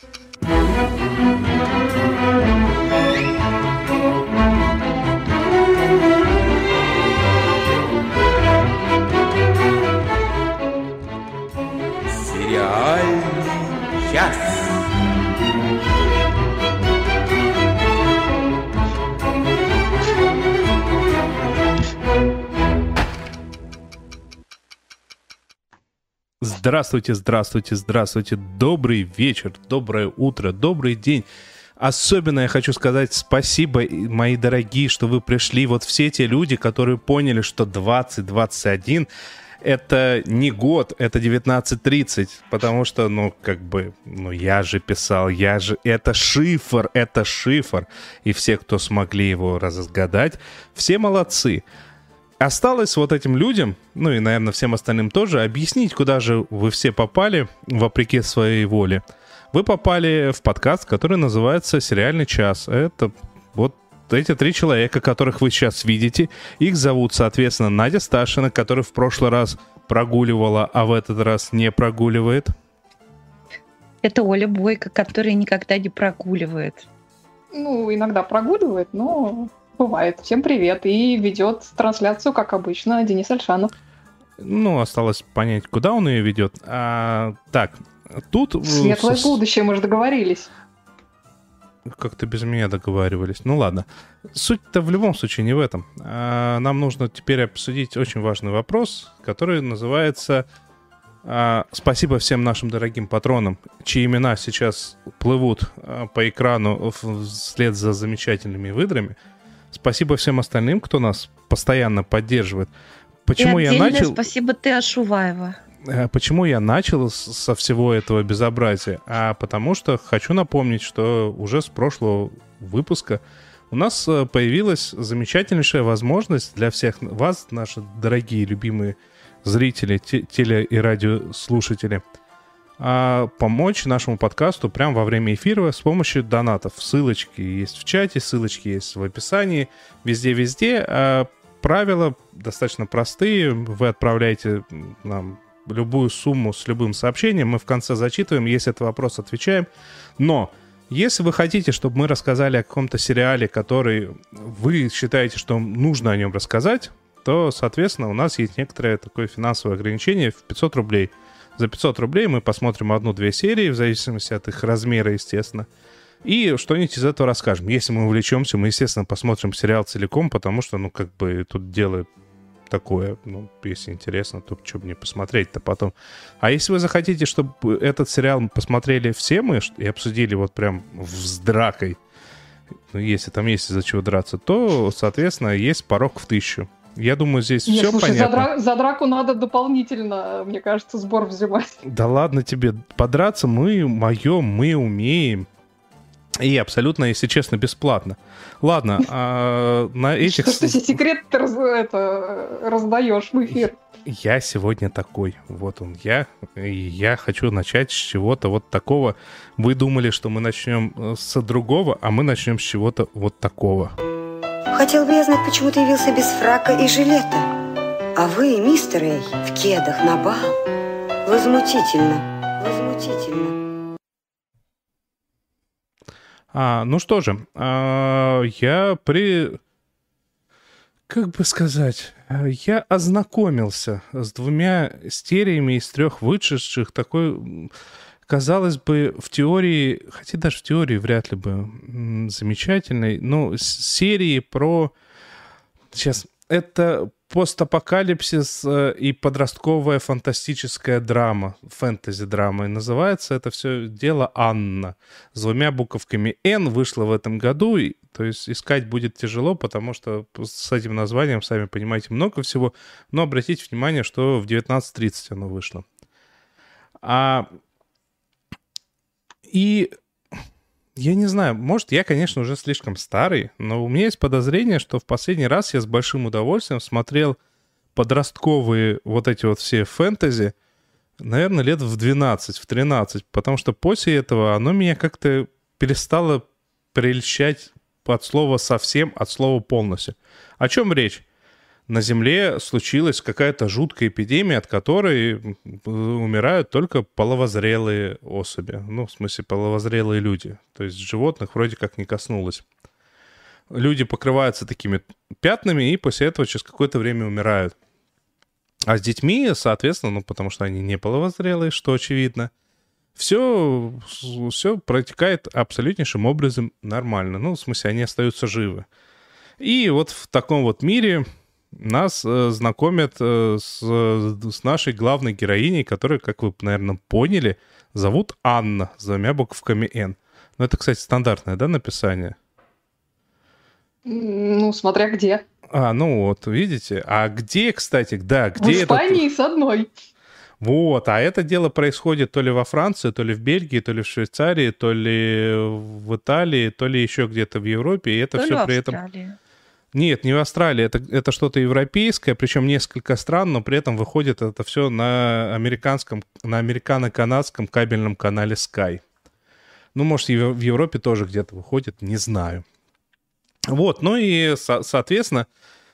Сериальный Здравствуйте, здравствуйте, здравствуйте. Добрый вечер, доброе утро, добрый день. Особенно я хочу сказать спасибо, мои дорогие, что вы пришли. Вот все те люди, которые поняли, что 2021 это не год, это 19.30, потому что, ну, как бы, ну, я же писал, я же... Это шифр, это шифр. И все, кто смогли его разгадать, все молодцы. Осталось вот этим людям, ну и, наверное, всем остальным тоже, объяснить, куда же вы все попали, вопреки своей воле. Вы попали в подкаст, который называется «Сериальный час». Это вот эти три человека, которых вы сейчас видите, их зовут, соответственно, Надя Сташина, которая в прошлый раз прогуливала, а в этот раз не прогуливает. Это Оля Бойко, которая никогда не прогуливает. Ну, иногда прогуливает, но бывает. Всем привет. И ведет трансляцию, как обычно, Денис Альшанов. Ну, осталось понять, куда он ее ведет. А, так, тут... Светлое с... будущее, мы же договорились. Как-то без меня договаривались. Ну ладно. Суть-то в любом случае не в этом. А, нам нужно теперь обсудить очень важный вопрос, который называется а, Спасибо всем нашим дорогим патронам, чьи имена сейчас плывут а, по экрану вслед за замечательными выдрами. Спасибо всем остальным, кто нас постоянно поддерживает. Почему я начал? Спасибо ты, Ашуваева. Э, почему я начал со всего этого безобразия? А потому что хочу напомнить, что уже с прошлого выпуска у нас э, появилась замечательнейшая возможность для всех вас, наши дорогие, любимые зрители, теле- и радиослушатели, а, помочь нашему подкасту прямо во время эфира с помощью донатов. Ссылочки есть в чате, ссылочки есть в описании, везде-везде. А правила достаточно простые. Вы отправляете нам любую сумму с любым сообщением, мы в конце зачитываем, если это вопрос, отвечаем. Но если вы хотите, чтобы мы рассказали о каком-то сериале, который вы считаете, что нужно о нем рассказать, то, соответственно, у нас есть некоторое такое финансовое ограничение в 500 рублей. За 500 рублей мы посмотрим одну-две серии, в зависимости от их размера, естественно. И что-нибудь из этого расскажем. Если мы увлечемся, мы, естественно, посмотрим сериал целиком, потому что, ну, как бы тут дело такое. Ну, если интересно, то что мне посмотреть-то потом. А если вы захотите, чтобы этот сериал посмотрели все мы и обсудили вот прям с дракой, ну, если там есть из-за чего драться, то, соответственно, есть порог в тысячу. Я думаю, здесь Нет, все слушай, понятно. За, дра- за драку надо дополнительно, мне кажется, сбор взимать. Да ладно тебе, подраться мы моем, мы умеем. И абсолютно, если честно, бесплатно. Ладно, а на этих... Что ты секрет раздаешь в эфир? Я сегодня такой. Вот он я. И я хочу начать с чего-то вот такого. Вы думали, что мы начнем э, с другого, а мы начнем с чего-то вот такого. Хотел бы я знать, почему ты явился без фрака и жилета. А вы, мистер Эй, в кедах на бал. Возмутительно. Возмутительно. А, ну что же, а, я при... Как бы сказать, я ознакомился с двумя сериями из трех вышедших такой, казалось бы, в теории, хотя даже в теории вряд ли бы замечательной, но серии про... Сейчас, это постапокалипсис э, и подростковая фантастическая драма, фэнтези-драма. И называется это все дело Анна. С двумя буковками Н вышло в этом году. И, то есть искать будет тяжело, потому что с этим названием, сами понимаете, много всего. Но обратите внимание, что в 19.30 оно вышло. А... И я не знаю, может, я, конечно, уже слишком старый, но у меня есть подозрение, что в последний раз я с большим удовольствием смотрел подростковые вот эти вот все фэнтези, наверное, лет в 12, в 13, потому что после этого оно меня как-то перестало прельщать от слова совсем, от слова полностью. О чем речь? На Земле случилась какая-то жуткая эпидемия, от которой умирают только половозрелые особи. Ну, в смысле, половозрелые люди. То есть животных вроде как не коснулось. Люди покрываются такими пятнами и после этого через какое-то время умирают. А с детьми, соответственно, ну, потому что они не половозрелые, что очевидно, все, все протекает абсолютнейшим образом нормально. Ну, в смысле, они остаются живы. И вот в таком вот мире нас э, знакомят э, с, с нашей главной героиней, которую, как вы, наверное, поняли, зовут Анна с двумя буковками «Н». Ну, это, кстати, стандартное, да, написание? Ну, смотря где. А, ну вот, видите. А где, кстати, да, где В Испании это... с одной. Вот, а это дело происходит то ли во Франции, то ли в Бельгии, то ли в Швейцарии, то ли в Италии, то ли еще где-то в Европе, и это то все при этом... Нет, не в Австралии, это, это что-то европейское, причем несколько стран, но при этом выходит это все на американском, на американо-канадском кабельном канале Sky. Ну, может, в Европе тоже где-то выходит, не знаю. Вот, ну и, со- соответственно,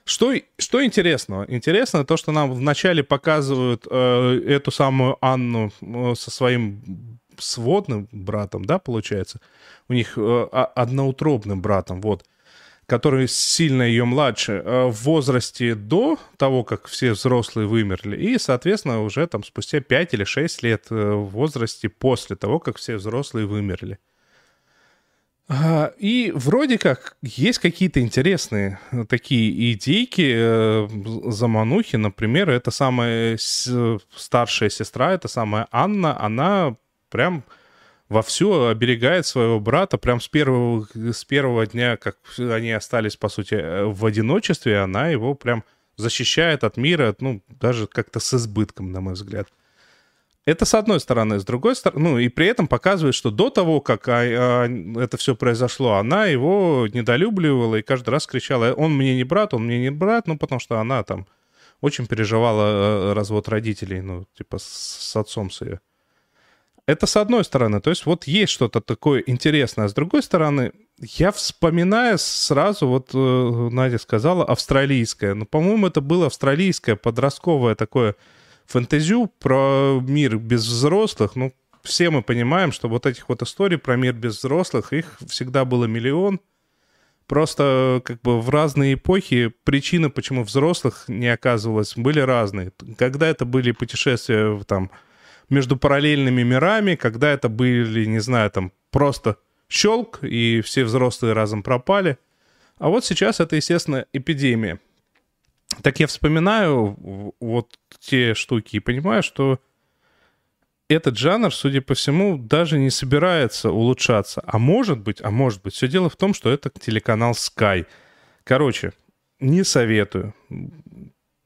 что, что интересного? Интересно то, что нам вначале показывают э, эту самую Анну э, со своим сводным братом, да, получается? У них э, одноутробным братом, вот который сильно ее младше, э, в возрасте до того, как все взрослые вымерли, и, соответственно, уже там спустя 5 или 6 лет э, в возрасте после того, как все взрослые вымерли. А, и вроде как есть какие-то интересные э, такие идейки заманухи. Например, это самая старшая сестра, это самая Анна, она прям вовсю оберегает своего брата прям с первого, с первого дня, как они остались, по сути, э, в одиночестве, она его прям защищает от мира, ну, даже как-то с избытком, на мой взгляд. Это с одной стороны. С другой стороны, ну, и при этом показывает, что до того, как а, а, это все произошло, она его недолюбливала и каждый раз кричала, он мне не брат, он мне не брат, ну, потому что она там очень переживала э, развод родителей, ну, типа, с, с отцом с ее. Это с одной стороны, то есть вот есть что-то такое интересное. А с другой стороны, я вспоминаю сразу, вот э, Надя сказала, австралийское. Ну, по-моему, это было австралийское подростковое такое фэнтезю про мир без взрослых. Ну, все мы понимаем, что вот этих вот историй про мир без взрослых, их всегда было миллион. Просто как бы в разные эпохи причины, почему взрослых не оказывалось, были разные. Когда это были путешествия там между параллельными мирами, когда это были, не знаю, там просто щелк, и все взрослые разом пропали. А вот сейчас это, естественно, эпидемия. Так я вспоминаю вот те штуки и понимаю, что этот жанр, судя по всему, даже не собирается улучшаться. А может быть, а может быть, все дело в том, что это телеканал Sky. Короче, не советую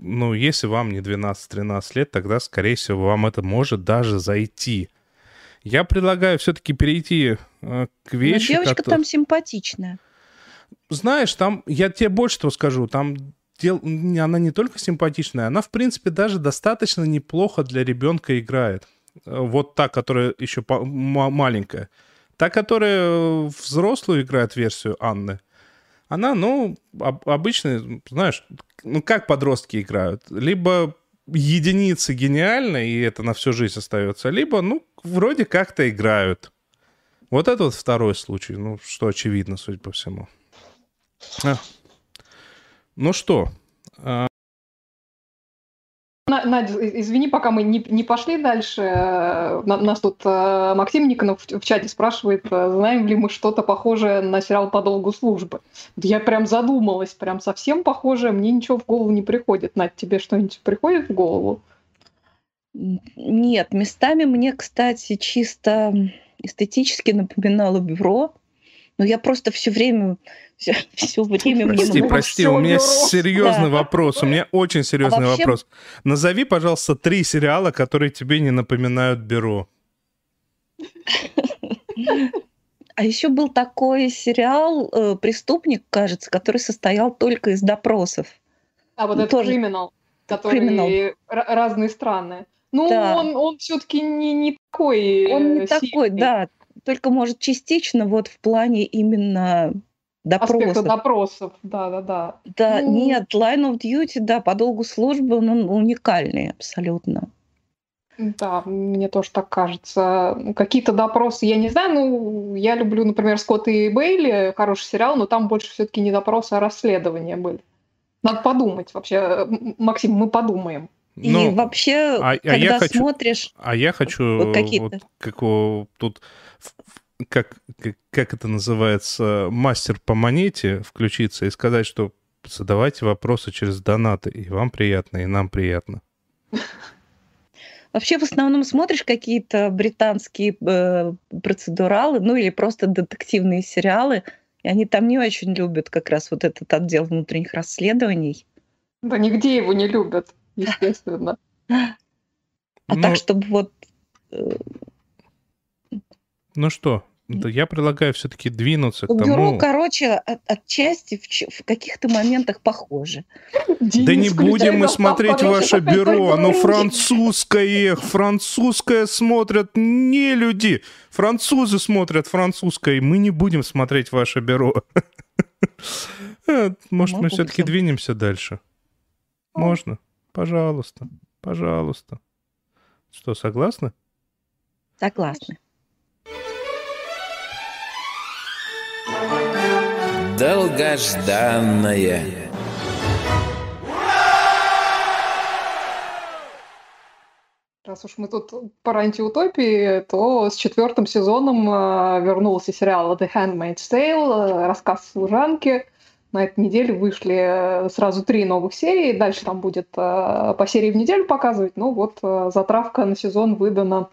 ну, если вам не 12-13 лет, тогда, скорее всего, вам это может даже зайти. Я предлагаю все-таки перейти э, к вещи. Но девочка который... там симпатичная. Знаешь, там, я тебе больше того скажу, там дел... она не только симпатичная, она, в принципе, даже достаточно неплохо для ребенка играет. Э, вот та, которая еще по... маленькая. Та, которая взрослую играет версию Анны, она, ну, об, знаешь, ну, как подростки играют? Либо единицы гениально, и это на всю жизнь остается, либо, ну, вроде как-то играют. Вот это вот второй случай, ну, что очевидно, судя по всему. А. Ну что, а, Надя, извини, пока мы не, не пошли дальше. Э, нас тут э, Максим Никонов в, чате спрашивает, э, знаем ли мы что-то похожее на сериал «По долгу службы». Я прям задумалась, прям совсем похожее, мне ничего в голову не приходит. Надь, тебе что-нибудь приходит в голову? Нет, местами мне, кстати, чисто эстетически напоминало бюро, но я просто все время все, все время прости, мне прости, у меня серьезный да. вопрос, у меня очень серьезный а вообще... вопрос. Назови, пожалуйста, три сериала, которые тебе не напоминают бюро. А еще был такой сериал э, «Преступник», кажется, который состоял только из допросов. А вот это Тоже... криминал, который Criminal. разные страны. Ну, да. он, он все-таки не, не такой. Он не сильный. такой, да. Только, может, частично вот в плане именно допросов. допросов, да-да-да. Да, ну... нет, Line of Duty, да, по долгу службы он уникальный абсолютно. Да, мне тоже так кажется. Какие-то допросы, я не знаю, ну, я люблю, например, Скотт и Бейли, хороший сериал, но там больше все-таки не допросы, а расследования были. Надо подумать вообще. Максим, мы подумаем. И ну, вообще, а, когда а я хочу, смотришь... А я хочу вот, как у, тут как, как, как это называется, мастер по монете включиться и сказать, что задавайте вопросы через донаты, и вам приятно, и нам приятно. Вообще в основном смотришь какие-то британские э, процедуралы, ну или просто детективные сериалы, и они там не очень любят как раз вот этот отдел внутренних расследований. Да нигде его не любят, естественно. А ну, так, чтобы вот... Э, ну что, я предлагаю все-таки двинуться к тому... Бюро, короче, от, отчасти в, в каких-то моментах похоже. Денис, да не будем мы смотреть ваше бюро, оно французское, французское смотрят не люди, французы смотрят французское, мы не будем смотреть ваше бюро. Э, может, мы все-таки двинемся дальше? Можно? Пожалуйста, пожалуйста. Что, согласны? Согласны. Долгожданное. Раз уж мы тут про антиутопии, то с четвертым сезоном э, вернулся сериал The Handmaid's Tale, э, рассказ служанки. На этой неделе вышли э, сразу три новых серии. Дальше там будет по серии в неделю показывать. Ну вот затравка на сезон выдана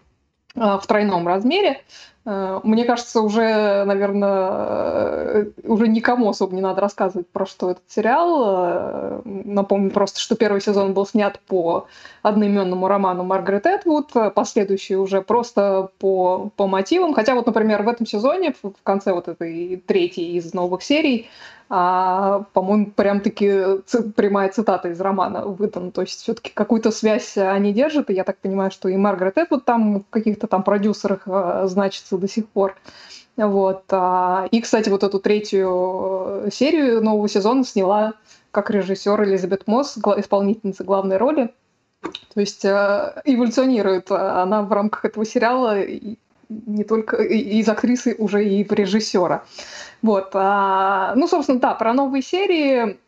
в тройном размере. Э, мне кажется, уже, наверное, э, уже никому особо не надо рассказывать про что этот сериал. Э, напомню просто, что первый сезон был снят по одноименному роману Маргарет Этвуд, последующий уже просто по, по мотивам. Хотя вот, например, в этом сезоне, в конце вот этой третьей из новых серий, а, по-моему, прям-таки прямая цитата из романа выдана. То есть все-таки какую-то связь они держат, и я так понимаю, что и Маргарет Этвуд там в каких-то там продюсерах а, значится до сих пор. Вот. А, и, кстати, вот эту третью э, серию нового сезона сняла как режиссер Элизабет Мосс, исполнительница главной роли. То есть э, эволюционирует она в рамках этого сериала не только из актрисы, уже и в режиссера. Вот. А, ну, собственно, да, про новые серии.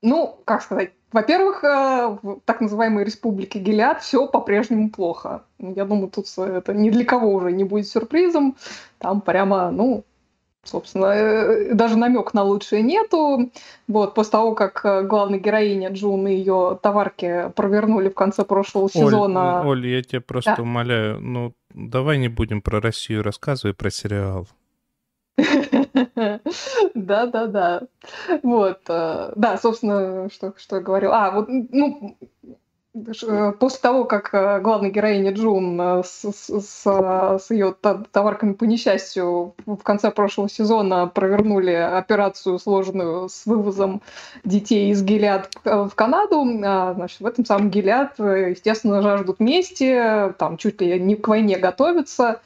Ну, как сказать, во-первых, э, в так называемой республике Гелиад все по-прежнему плохо. Я думаю, тут это ни для кого уже не будет сюрпризом. Там прямо, ну, собственно, э, даже намек на лучшее нету. Вот, после того, как э, главная героиня Джун и ее товарки провернули в конце прошлого Оль, сезона... Оль, я тебя просто да. умоляю, ну, давай не будем про Россию рассказывай, про сериал. Да-да-да. Вот. Э, да, собственно, что, что я говорил. А, вот, ну, э, после того, как э, главная героиня Джун с, с, с, ее товарками по несчастью в конце прошлого сезона провернули операцию сложную с вывозом детей из Гилят в Канаду, а, значит, в этом самом Гилят, естественно, жаждут мести, там чуть ли не к войне готовятся,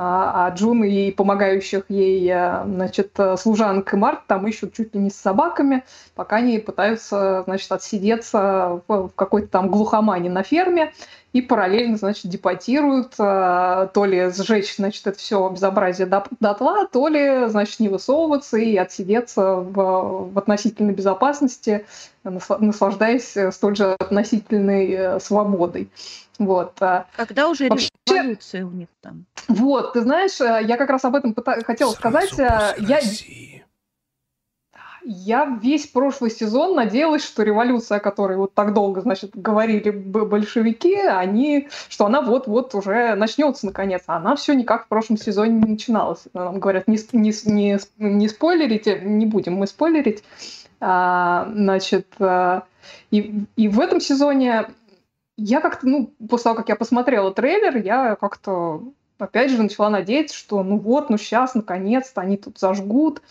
а, а Джун и помогающих ей э, значит, э, служанок и Март там ищут чуть ли не с собаками, пока они пытаются значит, отсидеться в какой-то там глухомане на ферме и параллельно значит, депортируют, э, то ли сжечь значит, это все безобразие дотла, то ли значит, не высовываться и отсидеться в, в относительной безопасности, наслаждаясь столь же относительной свободой. Вот. Когда уже Вообще... революция у них там? Вот, ты знаешь, э, я как раз об этом пыта- хотела Сразу сказать. Э, я... я весь прошлый сезон надеялась, что революция, о которой вот так долго, значит, говорили большевики, они, что она вот-вот уже начнется наконец, а она все никак в прошлом сезоне не начиналась. Нам говорят, не, не, не, не спойлерите, не будем мы спойлерить. А, значит, а, и, и в этом сезоне я как-то, ну, после того, как я посмотрела трейлер, я как-то опять же начала надеяться, что ну вот, ну сейчас, наконец-то они тут зажгут.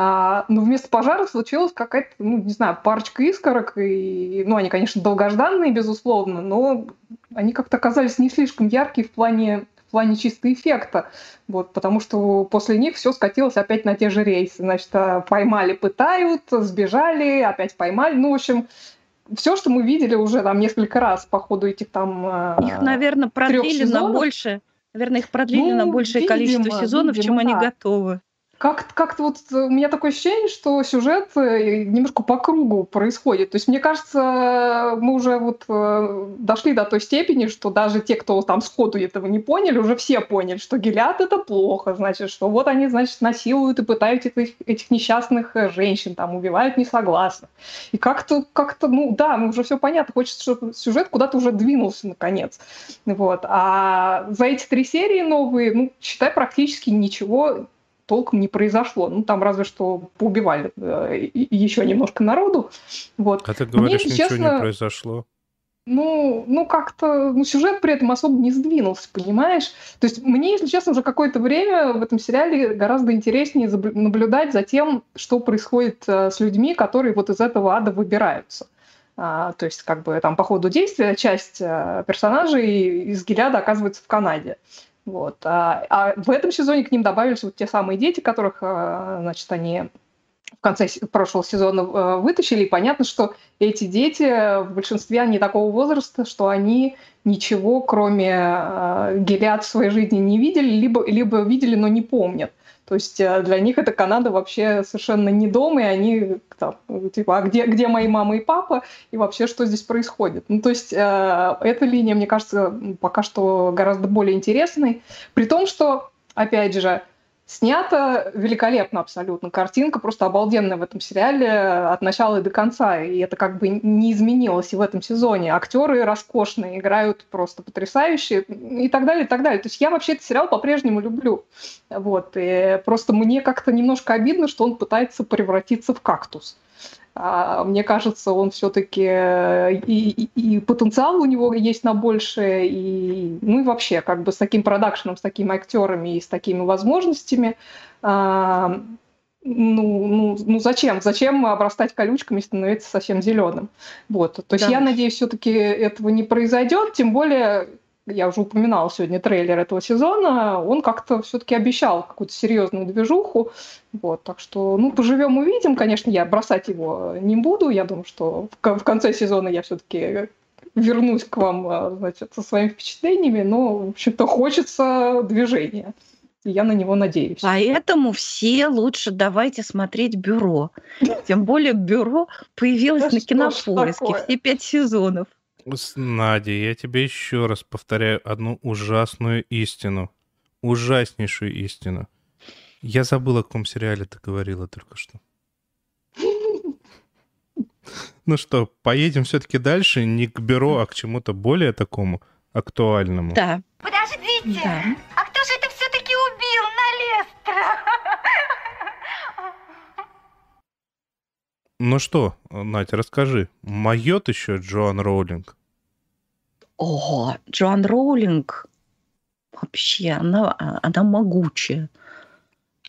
А, но вместо пожара случилась какая-то, ну, не знаю, парочка искорок. И, ну, они, конечно, долгожданные, безусловно, но они как-то оказались не слишком яркие в плане, в плане чисто эффекта. Вот, потому что после них все скатилось опять на те же рейсы. Значит, э, поймали, пытают, сбежали, опять поймали. Ну, в общем, все, что мы видели уже там несколько раз по ходу этих там э, Их, наверное, продлили на больше. Наверное, их продлили ну, на большее видимо, количество сезонов, видимо, чем да. они готовы. Как-то как вот у меня такое ощущение, что сюжет э, немножко по кругу происходит. То есть, мне кажется, мы уже вот э, дошли до той степени, что даже те, кто там сходу этого не поняли, уже все поняли, что гелят это плохо, значит, что вот они, значит, насилуют и пытают этих, этих несчастных э, женщин, там, убивают несогласных. И как-то, как-то, ну да, ну уже все понятно, хочется, чтобы сюжет куда-то уже двинулся наконец. Вот. А за эти три серии новые, ну, считай, практически ничего толком не произошло. Ну, там разве что поубивали э, еще немножко народу. Вот. А ты говоришь, Мне, ничего честно, не произошло? Ну, ну как-то, ну, сюжет при этом особо не сдвинулся, понимаешь? То есть мне, если честно, уже какое-то время в этом сериале гораздо интереснее наблюдать за тем, что происходит э, с людьми, которые вот из этого ада выбираются. А, то есть, как бы там по ходу действия часть э, персонажей из Гиляда оказывается в Канаде. Вот. А, а в этом сезоне к ним добавились вот те самые дети, которых, а, значит, они в конце прошлого сезона а, вытащили. И понятно, что эти дети в большинстве они такого возраста, что они ничего, кроме гелят в своей жизни не видели, либо, либо видели, но не помнят. То есть э, для них эта Канада вообще совершенно не дом, и они там, типа, а где, где мои мама и папа, и вообще что здесь происходит? Ну, то есть э, эта линия, мне кажется, пока что гораздо более интересной, при том, что, опять же, Снято великолепно абсолютно. Картинка просто обалденная в этом сериале от начала и до конца. И это как бы не изменилось и в этом сезоне. Актеры роскошные, играют просто потрясающе и так далее, и так далее. То есть я вообще этот сериал по-прежнему люблю. Вот. И просто мне как-то немножко обидно, что он пытается превратиться в кактус. А, мне кажется, он все-таки э, и, и, и потенциал у него есть на большее, и, ну и вообще, как бы с таким продакшеном, с такими актерами и с такими возможностями, а, ну, ну, ну зачем? Зачем обрастать колючками и становиться совсем зеленым? Вот. То есть да. я надеюсь, все-таки этого не произойдет, тем более я уже упоминала сегодня трейлер этого сезона, он как-то все-таки обещал какую-то серьезную движуху. Вот, так что, ну, поживем, увидим. Конечно, я бросать его не буду. Я думаю, что в конце сезона я все-таки вернусь к вам, а, значит, со своими впечатлениями, но, в общем-то, хочется движения. И я на него надеюсь. Поэтому все лучше давайте смотреть «Бюро». Тем более «Бюро» появилось на Кинопоиске все пять сезонов. Надя, я тебе еще раз повторяю одну ужасную истину. Ужаснейшую истину. Я забыл, о каком сериале ты говорила только что. Ну что, поедем все-таки дальше, не к бюро, а к чему-то более такому актуальному. Да. Подождите, да. а кто же это все-таки убил Налестра? Ну что, Надя, расскажи, моет еще Джоан Роулинг? О, Джоан Роулинг вообще, она, она могучая.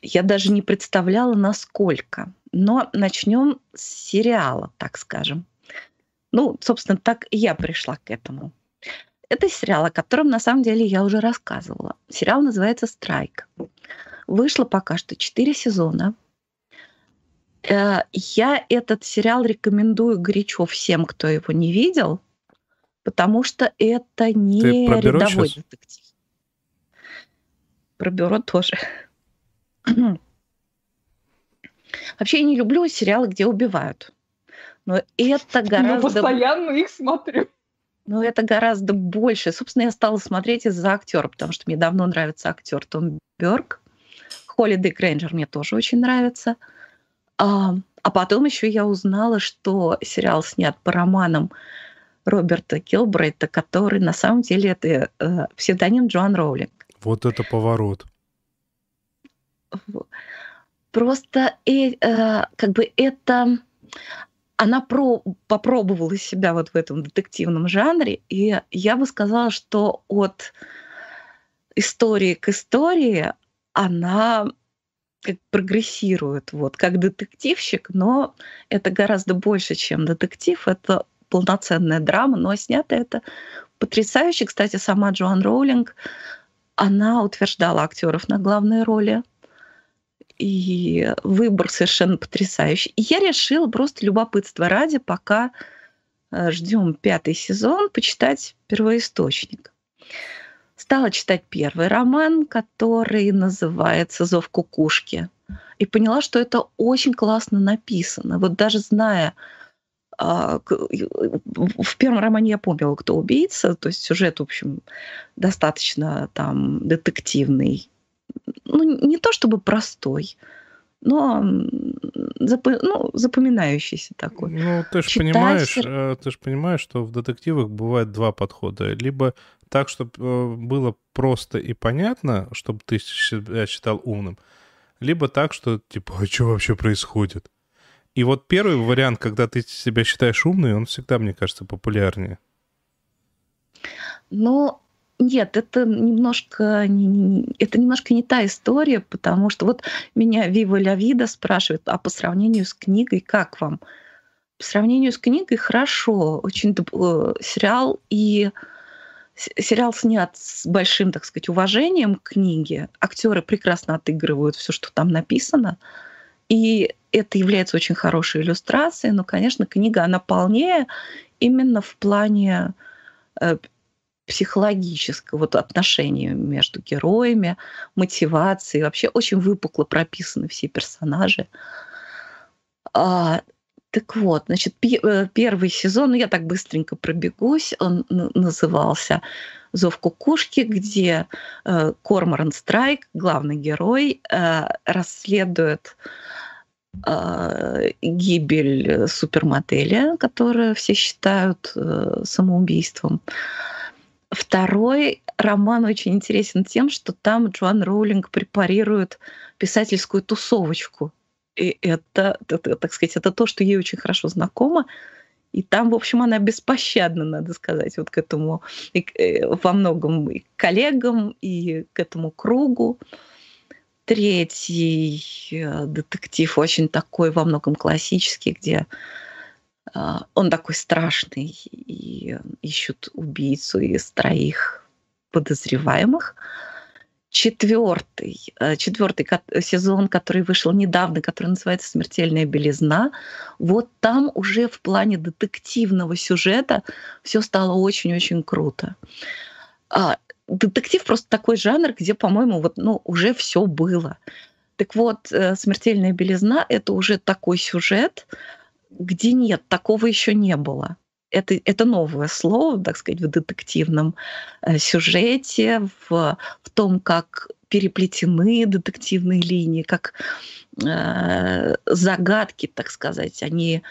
Я даже не представляла, насколько. Но начнем с сериала, так скажем. Ну, собственно, так и я пришла к этому. Это сериал, о котором на самом деле я уже рассказывала. Сериал называется «Страйк». Вышло пока что 4 сезона. Э, я этот сериал рекомендую горячо всем, кто его не видел – потому что это не рядовой сейчас? детектив. Про бюро тоже. Вообще я не люблю сериалы, где убивают. Но это ну, гораздо... Ну, постоянно их смотрю. Но это гораздо больше. Собственно, я стала смотреть из-за актера, потому что мне давно нравится актер Том Бёрк. Холидей Грейнджер мне тоже очень нравится. А, а потом еще я узнала, что сериал снят по романам Роберта Килбрейта, который на самом деле это э, псевдоним Джоан Роулинг. Вот это поворот. Просто э, э, как бы это она про, попробовала себя вот в этом детективном жанре, и я бы сказала, что от истории к истории она как прогрессирует, вот, как детективщик, но это гораздо больше, чем детектив, это полноценная драма, но снято это потрясающе. Кстати, сама Джоан Роулинг она утверждала актеров на главные роли. И выбор совершенно потрясающий. И я решила просто любопытство ради, пока э, ждем пятый сезон, почитать первоисточник. Стала читать первый роман, который называется «Зов кукушки». И поняла, что это очень классно написано. Вот даже зная в первом романе я помнила, кто убийца, то есть сюжет, в общем, достаточно там детективный. Ну, не то чтобы простой, но запо- ну, запоминающийся такой. Ну, ты же понимаешь, э, ты же понимаешь, что в детективах бывает два подхода. Либо так, чтобы э, было просто и понятно, чтобы ты себя считал умным, либо так, что типа, а что вообще происходит? И вот первый вариант, когда ты себя считаешь умной, он всегда, мне кажется, популярнее. Ну, нет, это немножко не, не, это немножко не та история, потому что вот меня Вива Ля Вида спрашивает, а по сравнению с книгой, как вам? По сравнению с книгой хорошо, очень э, сериал и сериал снят с большим, так сказать, уважением к книге. Актеры прекрасно отыгрывают все, что там написано. И это является очень хорошей иллюстрацией, но, конечно, книга, она полнее именно в плане э, психологического вот отношения между героями, мотивации. Вообще очень выпукло прописаны все персонажи. Так вот, значит, э, первый сезон, ну я так быстренько пробегусь, он назывался «Зов кукушки», где э, Корморан Страйк, главный герой, э, расследует гибель супермодели, которую все считают самоубийством. Второй роман очень интересен тем, что там Джоан Роулинг препарирует писательскую тусовочку и это, это, так сказать, это то, что ей очень хорошо знакомо. И там, в общем, она беспощадна, надо сказать, вот к этому и, э, во многом и к коллегам, и к этому кругу. Третий э, детектив очень такой во многом классический, где э, он такой страшный, и ищут убийцу из троих подозреваемых э, четвертый сезон, который вышел недавно, который называется «Смертельная белизна», вот там уже в плане детективного сюжета все стало очень-очень круто. А, детектив просто такой жанр, где, по-моему, вот, ну, уже все было. Так вот, э, «Смертельная белизна» — это уже такой сюжет, где нет, такого еще не было это, это новое слово, так сказать, в детективном э, сюжете, в, в том, как переплетены детективные линии, как э, загадки, так сказать, они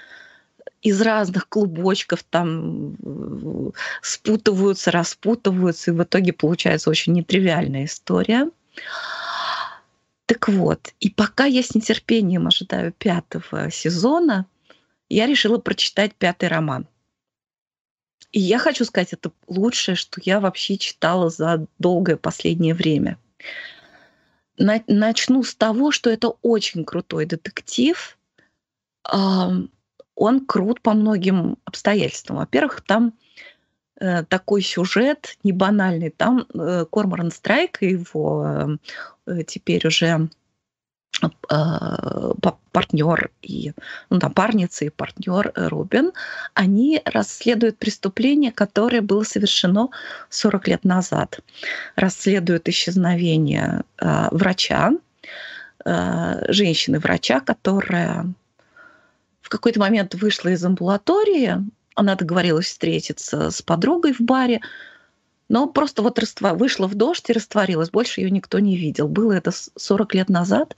из разных клубочков там спутываются, распутываются, и в итоге получается очень нетривиальная история. Так вот, и пока я с нетерпением ожидаю пятого сезона, я решила прочитать пятый роман – и я хочу сказать, это лучшее, что я вообще читала за долгое последнее время. Начну с того, что это очень крутой детектив. Он крут по многим обстоятельствам. Во-первых, там э, такой сюжет не банальный. Там э, Корморан Страйк и его э, теперь уже партнер и ну, напарница и партнер Робин, они расследуют преступление, которое было совершено 40 лет назад. Расследуют исчезновение э, врача, э, женщины-врача, которая в какой-то момент вышла из амбулатории, она договорилась встретиться с подругой в баре, но просто вот раствор... вышла в дождь и растворилась. Больше ее никто не видел. Было это 40 лет назад.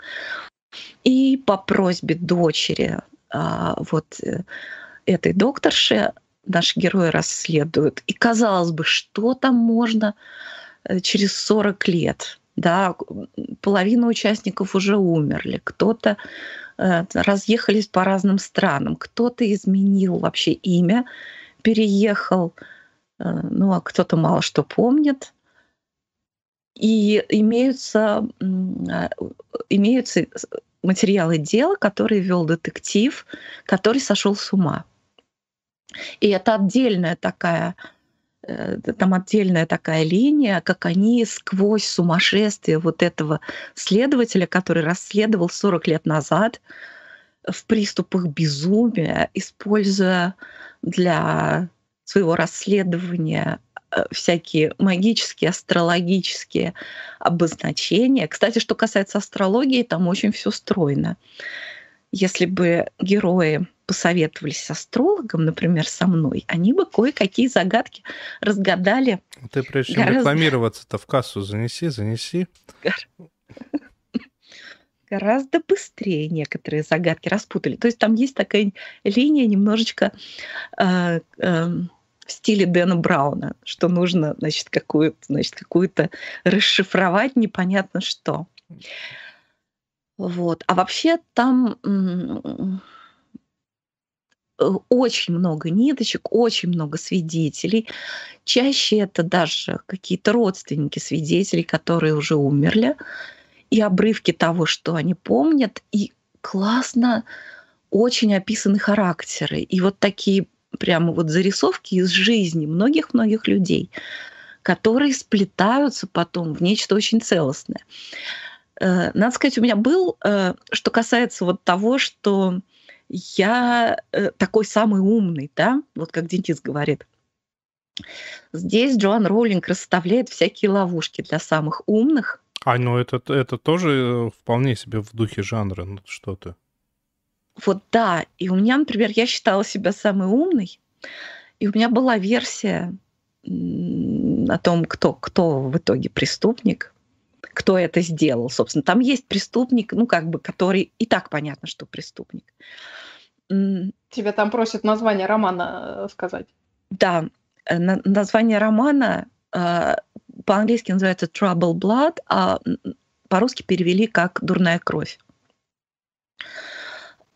И по просьбе дочери а, вот э, этой докторши наши герои расследуют. И казалось бы, что там можно э, через 40 лет? Да, половина участников уже умерли, кто-то э, разъехались по разным странам, кто-то изменил вообще имя, переехал, ну а кто-то мало что помнит. И имеются, а, имеются материалы дела, которые вел детектив, который сошел с ума. И это отдельная такая Э, там отдельная такая линия, как они сквозь сумасшествие вот этого следователя, который расследовал 40 лет назад в приступах безумия, используя для своего расследования э, всякие магические, астрологические обозначения. Кстати, что касается астрологии, там очень все стройно. Если бы герои посоветовались с астрологом, например, со мной, они бы кое-какие загадки разгадали. Ты прежде чем гораздо... рекламироваться-то в кассу занеси, занеси. Гораздо быстрее некоторые загадки распутали. То есть там есть такая линия немножечко э, э, в стиле Дэна Брауна, что нужно, значит, какую-то, значит, какую-то расшифровать непонятно что. Вот. А вообще там очень много ниточек, очень много свидетелей. Чаще это даже какие-то родственники свидетелей, которые уже умерли, и обрывки того, что они помнят, и классно очень описаны характеры. И вот такие прямо вот зарисовки из жизни многих-многих людей, которые сплетаются потом в нечто очень целостное. Э, надо сказать, у меня был, э, что касается вот того, что я э, такой самый умный, да, вот как дентист говорит. Здесь Джоан Роулинг расставляет всякие ловушки для самых умных. А, ну это, это тоже вполне себе в духе жанра, ну что ты. Вот да, и у меня, например, я считала себя самой умной, и у меня была версия о том, кто, кто в итоге преступник, кто это сделал, собственно. Там есть преступник, ну, как бы, который и так понятно, что преступник. Тебя там просят название романа э, сказать. Да, э, название романа э, по-английски называется Trouble Blood, а по-русски перевели как Дурная кровь.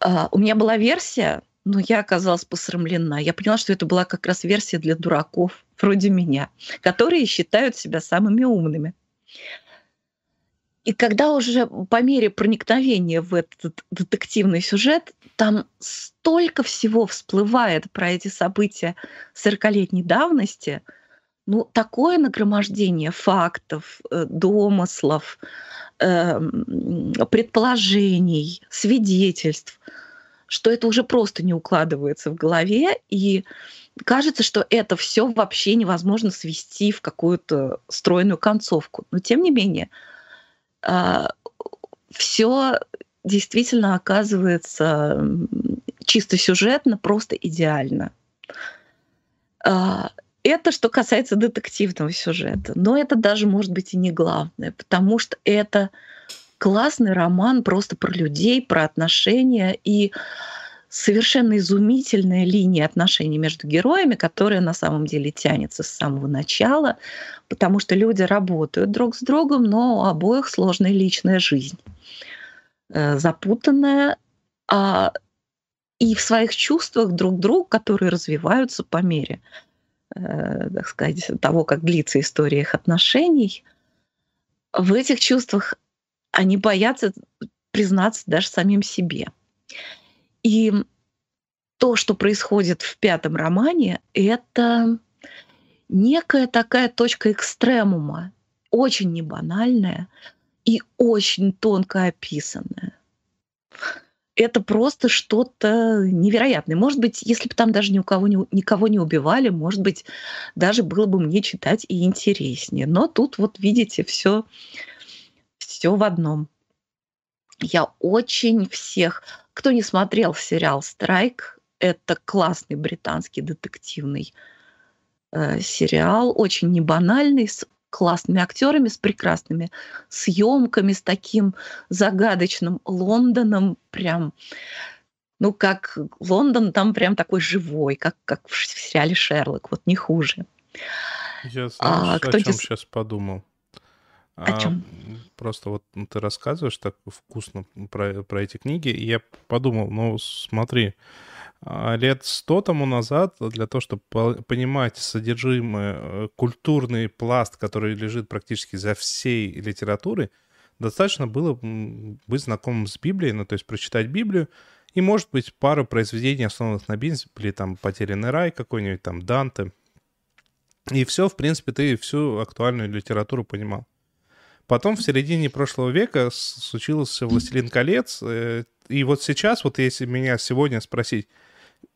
У меня была версия, но я оказалась посрамлена. Я поняла, что это была как раз версия для дураков, вроде меня, которые считают себя самыми умными. И когда уже по мере проникновения в этот детективный сюжет, там столько всего всплывает про эти события 40-летней давности, ну, такое нагромождение фактов, э, домыслов, эм, предположений, свидетельств, что это уже просто не укладывается в голове, и кажется, что это все вообще невозможно свести в какую-то стройную концовку. Но тем не менее, а, все действительно оказывается чисто сюжетно просто идеально. Это что касается детективного сюжета. Но это даже может быть и не главное, потому что это классный роман просто про людей, про отношения и совершенно изумительная линия отношений между героями, которая на самом деле тянется с самого начала, потому что люди работают друг с другом, но у обоих сложная личная жизнь, э, запутанная, а, и в своих чувствах друг друг, которые развиваются по мере, так сказать, того, как длится история их отношений, в этих чувствах они боятся признаться даже самим себе. И то, что происходит в пятом романе, это некая такая точка экстремума, очень небанальная и очень тонко описанная. Это просто что-то невероятное. Может быть, если бы там даже ни у кого не, никого не убивали, может быть, даже было бы мне читать и интереснее. Но тут вот видите, все, все в одном. Я очень всех кто не смотрел сериал «Страйк», это классный британский детективный э, сериал, очень небанальный, с классными актерами, с прекрасными съемками, с таким загадочным Лондоном, прям, ну, как Лондон там прям такой живой, как, как в сериале «Шерлок», вот не хуже. Я знаешь, а, кто о чем сейчас подумал? О а, чем? Просто вот ты рассказываешь так вкусно про, про эти книги, и я подумал, ну смотри, лет сто тому назад для того, чтобы понимать содержимое, э, культурный пласт, который лежит практически за всей литературой, достаточно было быть знакомым с Библией, ну то есть прочитать Библию, и может быть пару произведений, основанных на Библии, там «Потерянный рай» какой-нибудь, там «Данте», И все, в принципе, ты всю актуальную литературу понимал. Потом в середине прошлого века случился «Властелин колец», э, и вот сейчас, вот если меня сегодня спросить,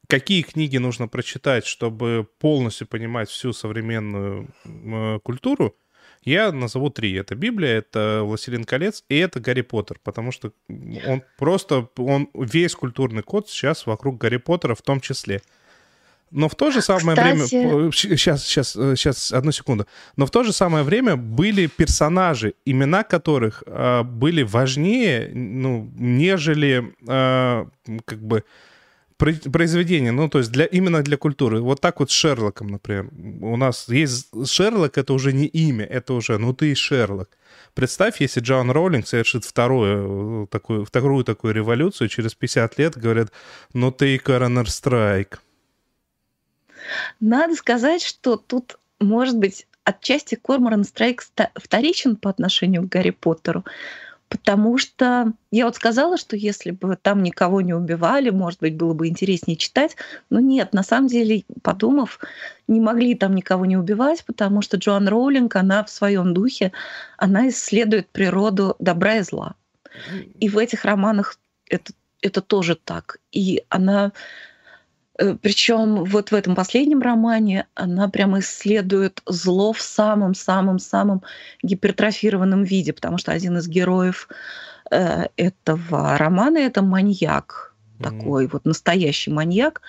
какие книги нужно прочитать, чтобы полностью понимать всю современную э, культуру, я назову три. Это Библия, это «Властелин колец» и это «Гарри Поттер», потому что он просто, он весь культурный код сейчас вокруг Гарри Поттера в том числе. Но в то же самое Кстати... время... Сейчас, сейчас, сейчас, одну секунду. Но в то же самое время были персонажи, имена которых э, были важнее, ну, нежели э, как бы произведения, ну, то есть для, именно для культуры. Вот так вот с Шерлоком, например. У нас есть Шерлок, это уже не имя, это уже, ну, ты Шерлок. Представь, если Джон Роулинг совершит вторую такую, вторую такую революцию, через 50 лет говорят, ну, ты Коронер Страйк. Надо сказать, что тут, может быть, отчасти Корморан Страйк вторичен по отношению к Гарри Поттеру, потому что я вот сказала, что если бы там никого не убивали, может быть, было бы интереснее читать. Но нет, на самом деле, подумав, не могли там никого не убивать, потому что Джоан Роулинг, она в своем духе, она исследует природу добра и зла. И в этих романах это, это тоже так. И она Причем вот в этом последнем романе она прямо исследует зло в самом-самом-самом гипертрофированном виде, потому что один из героев э, этого романа это маньяк, mm-hmm. такой вот настоящий маньяк,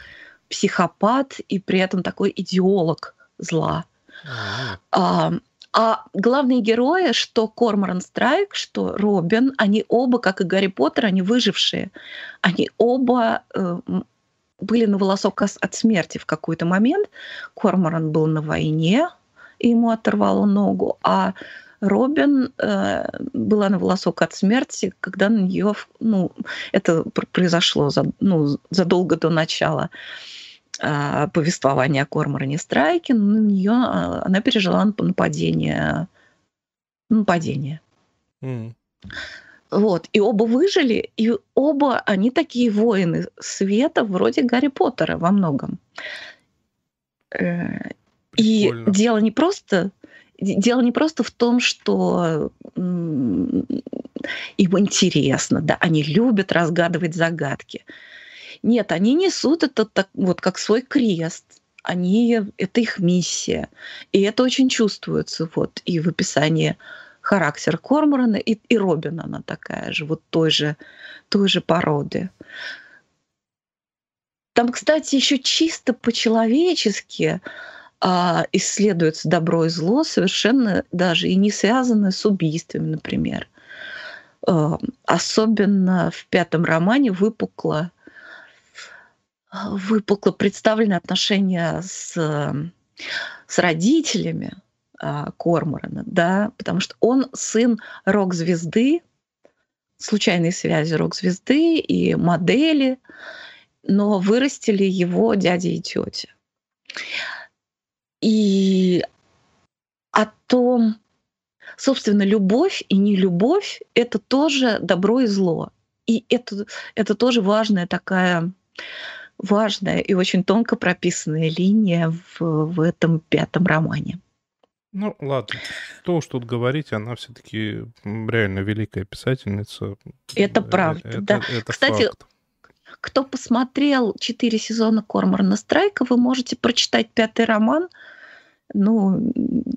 психопат и при этом такой идеолог зла. Mm-hmm. А, а главные герои, что Корморан Страйк, что Робин, они оба, как и Гарри Поттер, они выжившие. Они оба э, были на волосок от смерти в какой-то момент. Корморан был на войне, и ему оторвало ногу, а Робин э, была на волосок от смерти, когда на нее, ну, это произошло за, ну, задолго до начала э, повествования о Корморане Страйке, на нее э, она пережила нападение, нападение. Mm. Вот. И оба выжили, и оба они такие воины света, вроде Гарри Поттера во многом. Э, и дело не просто дело не просто в том, что им интересно, да, они любят разгадывать загадки. Нет, они несут это так, вот как свой крест. Они, это их миссия. И это очень чувствуется вот и в описании характер Корморана и, и Робина она такая же, вот той же, той же породы. Там, кстати, еще чисто по-человечески а, исследуется добро и зло, совершенно даже и не связанное с убийствами, например. А, особенно в пятом романе выпукло, выпукло представлены отношения с, с родителями, а, Корморана, да, потому что он сын рок-звезды, случайной связи рок-звезды и модели, но вырастили его дядя и тетя. И о том, собственно, любовь и не любовь — это тоже добро и зло. И это, это тоже важная такая важная и очень тонко прописанная линия в, в этом пятом романе. Ну, ладно. Что уж тут говорить, она все-таки реально великая писательница. Это э, правда, это, да. Это Кстати, факт. кто посмотрел четыре сезона Корморна Страйка, вы можете прочитать пятый роман. Ну,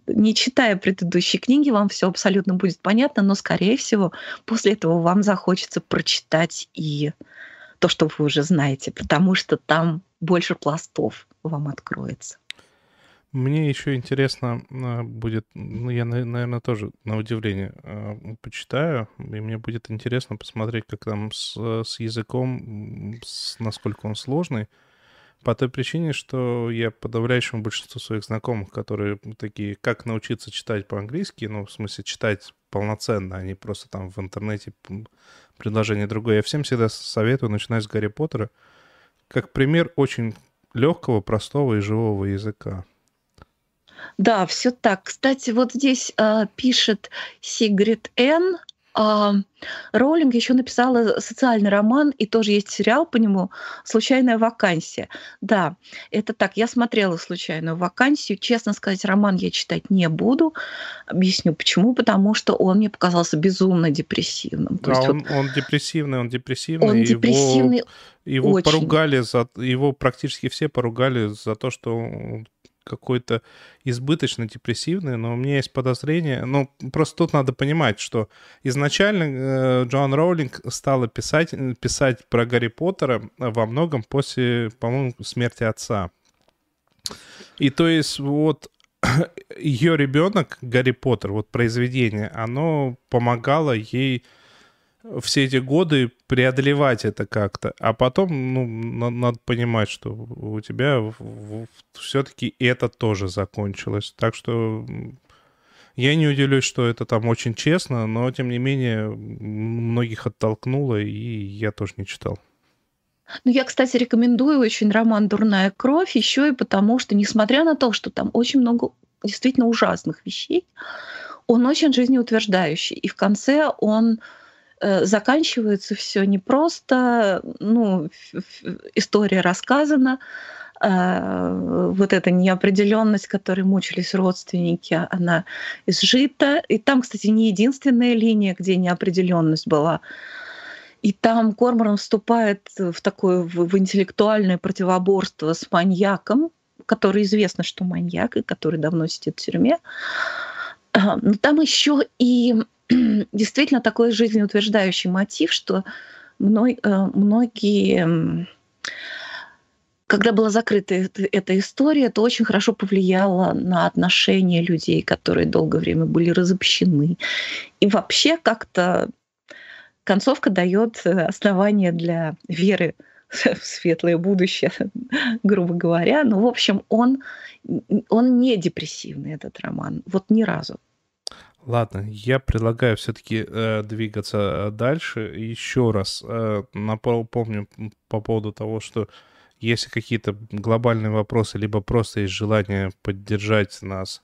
не читая предыдущие книги, вам все абсолютно будет понятно, но, скорее всего, после этого вам захочется прочитать и то, что вы уже знаете, потому что там больше пластов вам откроется. Мне еще интересно а, будет, ну, я, наверное, тоже на удивление а, почитаю, и мне будет интересно посмотреть, как там с, с языком, с, насколько он сложный, по той причине, что я подавляющему большинству своих знакомых, которые такие, как научиться читать по-английски, ну, в смысле, читать полноценно, а не просто там в интернете предложение другое. Я всем всегда советую начинать с Гарри Поттера, как пример очень легкого, простого и живого языка. Да, все так. Кстати, вот здесь э, пишет Сигрид Н. А, Роулинг еще написала социальный роман, и тоже есть сериал по нему «Случайная вакансия». Да, это так. Я смотрела «Случайную вакансию». Честно сказать, роман я читать не буду. Объясню почему. Потому что он мне показался безумно депрессивным. То да, он, вот, он депрессивный, он депрессивный. Он депрессивный его, его очень. поругали за... Его практически все поругали за то, что какой-то избыточно депрессивный, но у меня есть подозрение. Ну, просто тут надо понимать, что изначально э, Джоан Роулинг стала писать, писать про Гарри Поттера во многом после, по-моему, смерти отца. И то есть вот ее ребенок, Гарри Поттер, вот произведение, оно помогало ей все эти годы преодолевать это как-то. А потом, ну, надо понимать, что у тебя все-таки это тоже закончилось. Так что я не удивлюсь, что это там очень честно, но, тем не менее, многих оттолкнуло, и я тоже не читал. Ну, я, кстати, рекомендую очень роман «Дурная кровь» еще и потому, что, несмотря на то, что там очень много действительно ужасных вещей, он очень жизнеутверждающий. И в конце он заканчивается все не просто, ну, история рассказана, э, вот эта неопределенность, которой мучились родственники, она изжита. И там, кстати, не единственная линия, где неопределенность была. И там Корморан вступает в такое в, в интеллектуальное противоборство с маньяком, который известно, что маньяк, и который давно сидит в тюрьме. Но там еще и действительно такой жизнеутверждающий мотив, что э, многие когда была закрыта эта история, это очень хорошо повлияло на отношения людей, которые долгое время были разобщены. И вообще как-то концовка дает э, основание для веры в светлое будущее, грубо говоря. Но, в общем, он, он не депрессивный, этот роман. Вот ни разу. Ладно, я предлагаю все-таки э, двигаться э, дальше. Еще раз э, напомню по поводу того, что если какие-то глобальные вопросы, либо просто есть желание поддержать нас,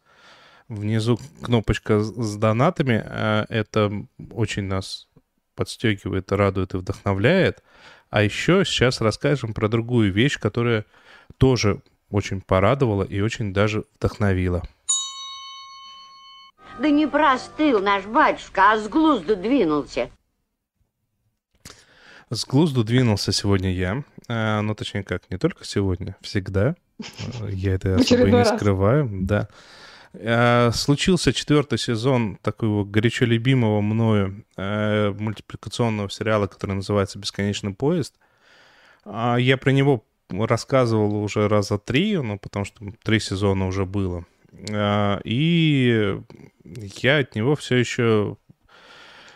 внизу кнопочка с донатами. Э, это очень нас подстегивает, радует и вдохновляет. А еще сейчас расскажем про другую вещь, которая тоже очень порадовала и очень даже вдохновила. Да не простыл наш батюшка, а с глузду двинулся. С глузду двинулся сегодня я. А, ну, точнее как, не только сегодня, всегда. Я это особо не скрываю, да. А, случился четвертый сезон такого горячо любимого мною а, мультипликационного сериала, который называется «Бесконечный поезд». А, я про него рассказывал уже раза три, ну, потому что три сезона уже было. А, и я от него все еще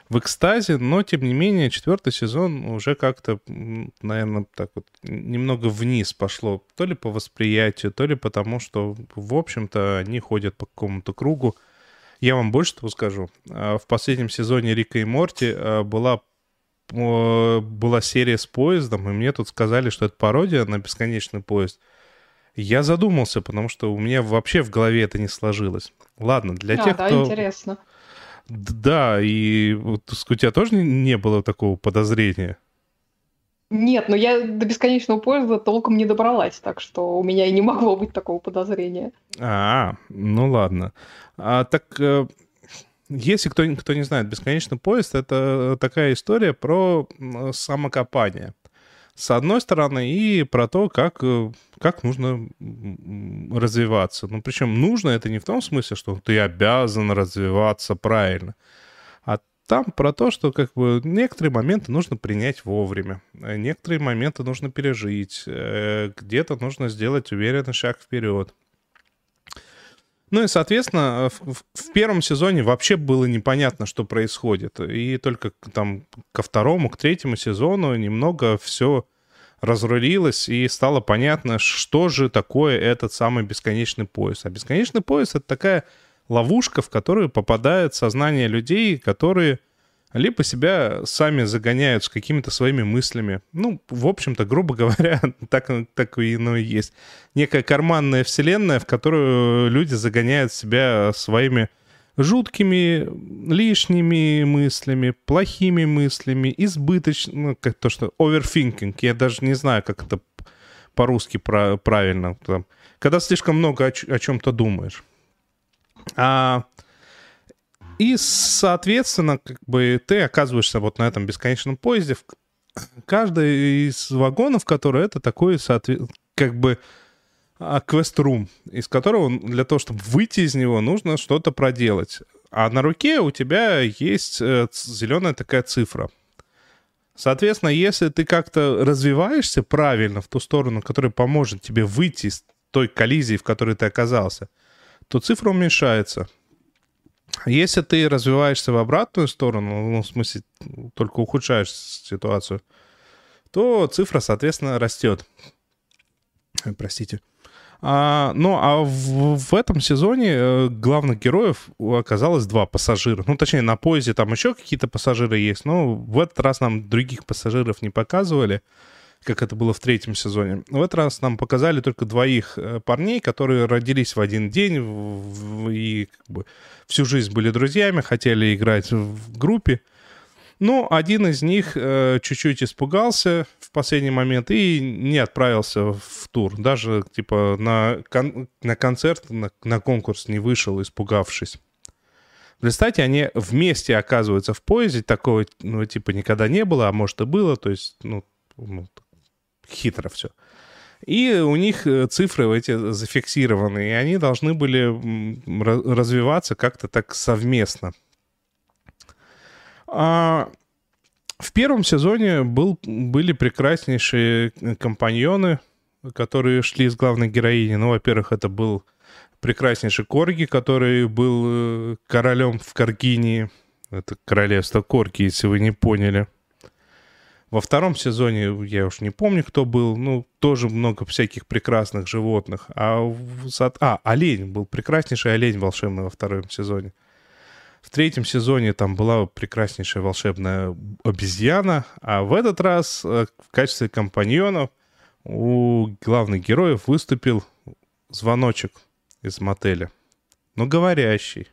в экстазе, но, тем не менее, четвертый сезон уже как-то, наверное, так вот немного вниз пошло. То ли по восприятию, то ли потому, что, в общем-то, они ходят по какому-то кругу. Я вам больше того скажу. А, в последнем сезоне Рика и Морти а, была была серия с поездом, и мне тут сказали, что это пародия на бесконечный поезд — я задумался, потому что у меня вообще в голове это не сложилось. Ладно, для а, тех, да, кто... интересно. Да, и вот у тебя тоже не было такого подозрения? Нет, но я до бесконечного поезда толком не добралась, так что у меня и не могло быть такого подозрения. А, ну ладно. А, так, э, если кто, кто не знает, бесконечный поезд — это такая история про самокопание с одной стороны, и про то, как, э, как нужно развиваться. Ну, причем нужно это не в том смысле, что ты обязан развиваться правильно, а там про то, что как бы некоторые моменты нужно принять вовремя, э, некоторые моменты нужно пережить, э, где-то нужно сделать уверенный шаг вперед. Ну и, соответственно, в, в первом сезоне вообще было непонятно, что происходит. И только там ко второму, к третьему сезону немного все разрулилось, и стало понятно, что же такое этот самый бесконечный пояс. А бесконечный пояс — это такая ловушка, в которую попадает сознание людей, которые либо себя сами загоняют с какими-то своими мыслями. Ну, в общем-то, грубо говоря, так, так и оно и есть. Некая карманная вселенная, в которую люди загоняют себя своими жуткими, лишними мыслями, плохими мыслями, избыточно, ну, как то, что overthinking, я даже не знаю, как это по-русски правильно, там, когда слишком много о, о чем-то думаешь. А, и, соответственно, как бы ты оказываешься вот на этом бесконечном поезде. Каждый из вагонов, который это такой, как бы квест-рум, из которого для того, чтобы выйти из него, нужно что-то проделать. А на руке у тебя есть э, зеленая такая цифра. Соответственно, если ты как-то развиваешься правильно в ту сторону, которая поможет тебе выйти из той коллизии, в которой ты оказался, то цифра уменьшается. Если ты развиваешься в обратную сторону, ну, в смысле, только ухудшаешь ситуацию, то цифра, соответственно, растет. Простите. А, ну, а в, в этом сезоне э, главных героев оказалось два пассажира. Ну, точнее, на поезде там еще какие-то пассажиры есть, но в этот раз нам других пассажиров не показывали, как это было в третьем сезоне. В этот раз нам показали только двоих э, парней, которые родились в один день и как бы всю жизнь были друзьями, хотели играть в группе. Ну, один из них э, чуть-чуть испугался в последний момент и не отправился в тур. Даже, типа, на, кон- на концерт, на, на конкурс не вышел, испугавшись. Представьте, они вместе оказываются в поезде, такого, ну, типа, никогда не было, а может и было, то есть, ну, ну хитро все. И у них э, цифры эти зафиксированы, и они должны были развиваться как-то так совместно. А в первом сезоне был, были прекраснейшие компаньоны, которые шли с главной героини. Ну, во-первых, это был прекраснейший Корги, который был э, королем в Каргинии. Это королевство Корги, если вы не поняли. Во втором сезоне, я уж не помню, кто был, ну, тоже много всяких прекрасных животных. А, а олень, был прекраснейший олень волшебный во втором сезоне. В третьем сезоне там была прекраснейшая волшебная обезьяна, а в этот раз э, в качестве компаньонов у главных героев выступил звоночек из мотеля. Но говорящий.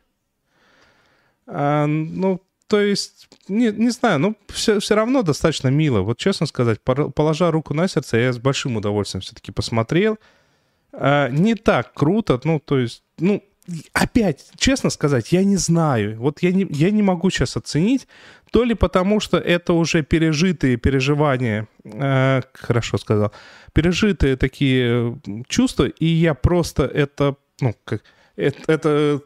А, ну, то есть, не, не знаю, ну, все, все равно достаточно мило. Вот честно сказать, положа руку на сердце, я с большим удовольствием все-таки посмотрел. А, не так круто, ну, то есть, ну, опять, честно сказать, я не знаю. Вот я не, я не могу сейчас оценить, то ли потому, что это уже пережитые переживания, э, хорошо сказал, пережитые такие чувства, и я просто это, ну, как, это, это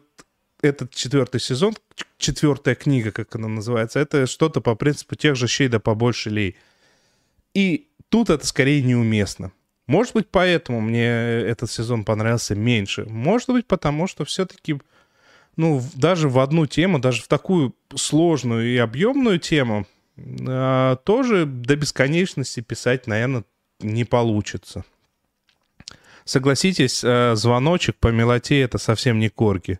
этот четвертый сезон, четвертая книга, как она называется, это что-то по принципу тех же щей да побольше лей. И тут это скорее неуместно. Может быть, поэтому мне этот сезон понравился меньше. Может быть, потому что все-таки, ну, даже в одну тему, даже в такую сложную и объемную тему, э, тоже до бесконечности писать, наверное, не получится. Согласитесь, э, звоночек по мелоте это совсем не корги.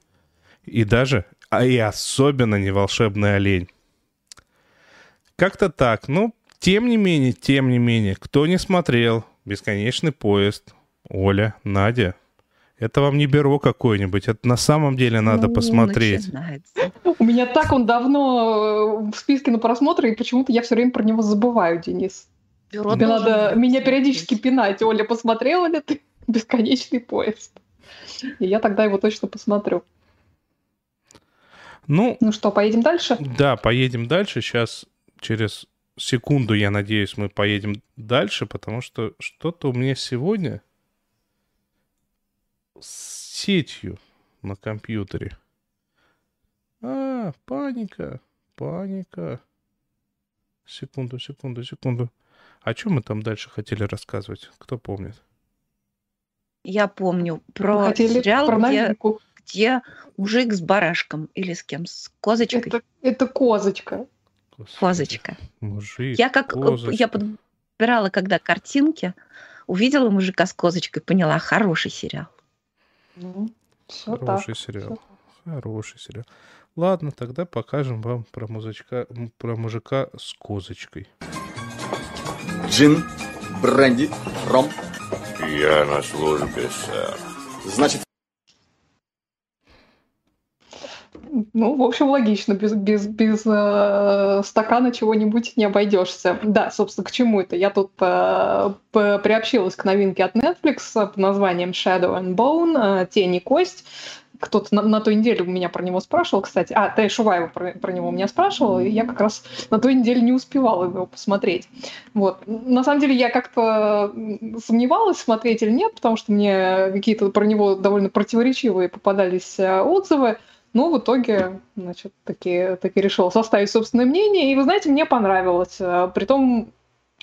И даже, а и особенно не волшебный олень. Как-то так. Ну, тем не менее, тем не менее, кто не смотрел, Бесконечный поезд. Оля, Надя. Это вам не бюро какое-нибудь, это на самом деле надо ну, посмотреть. Начинается. У меня так он давно э, в списке на просмотр, и почему-то я все время про него забываю, Денис. Бюро Тебе надо меня периодически пинать. Оля, посмотрела ли ты бесконечный поезд? И я тогда его точно посмотрю. Ну, ну что, поедем дальше? Да, поедем дальше. Сейчас через секунду, я надеюсь, мы поедем дальше, потому что что-то у меня сегодня с сетью на компьютере. А, паника, паника. Секунду, секунду, секунду. О чем мы там дальше хотели рассказывать? Кто помнит? Я помню про хотели сериал, про где, где мужик с барашком или с кем? С козочкой? Это, это козочка. Козочка. Мужик, я как э, козочка. я подбирала, когда картинки, увидела мужика с козочкой, поняла, хороший сериал. Ну, хороший так. сериал. Все. Хороший сериал. Ладно, тогда покажем вам про мужичка, про мужика с козочкой. Джин, бренди, ром. Я на службе, сэр. Значит, Ну, в общем, логично. Без, без, без э, стакана чего-нибудь не обойдешься. Да, собственно, к чему это? Я тут э, приобщилась к новинке от Netflix под названием Shadow and Bone, э, Тень и кость кто-то на, на той неделе у меня про него спрашивал, кстати. А, Тай Шуваева про, про него меня спрашивала, и я как раз на той неделе не успевала его посмотреть. Вот. На самом деле я как-то сомневалась, смотреть или нет, потому что мне какие-то про него довольно противоречивые попадались э, отзывы. Но в итоге, значит, таки, таки решила составить собственное мнение. И, вы знаете, мне понравилось. Э, Притом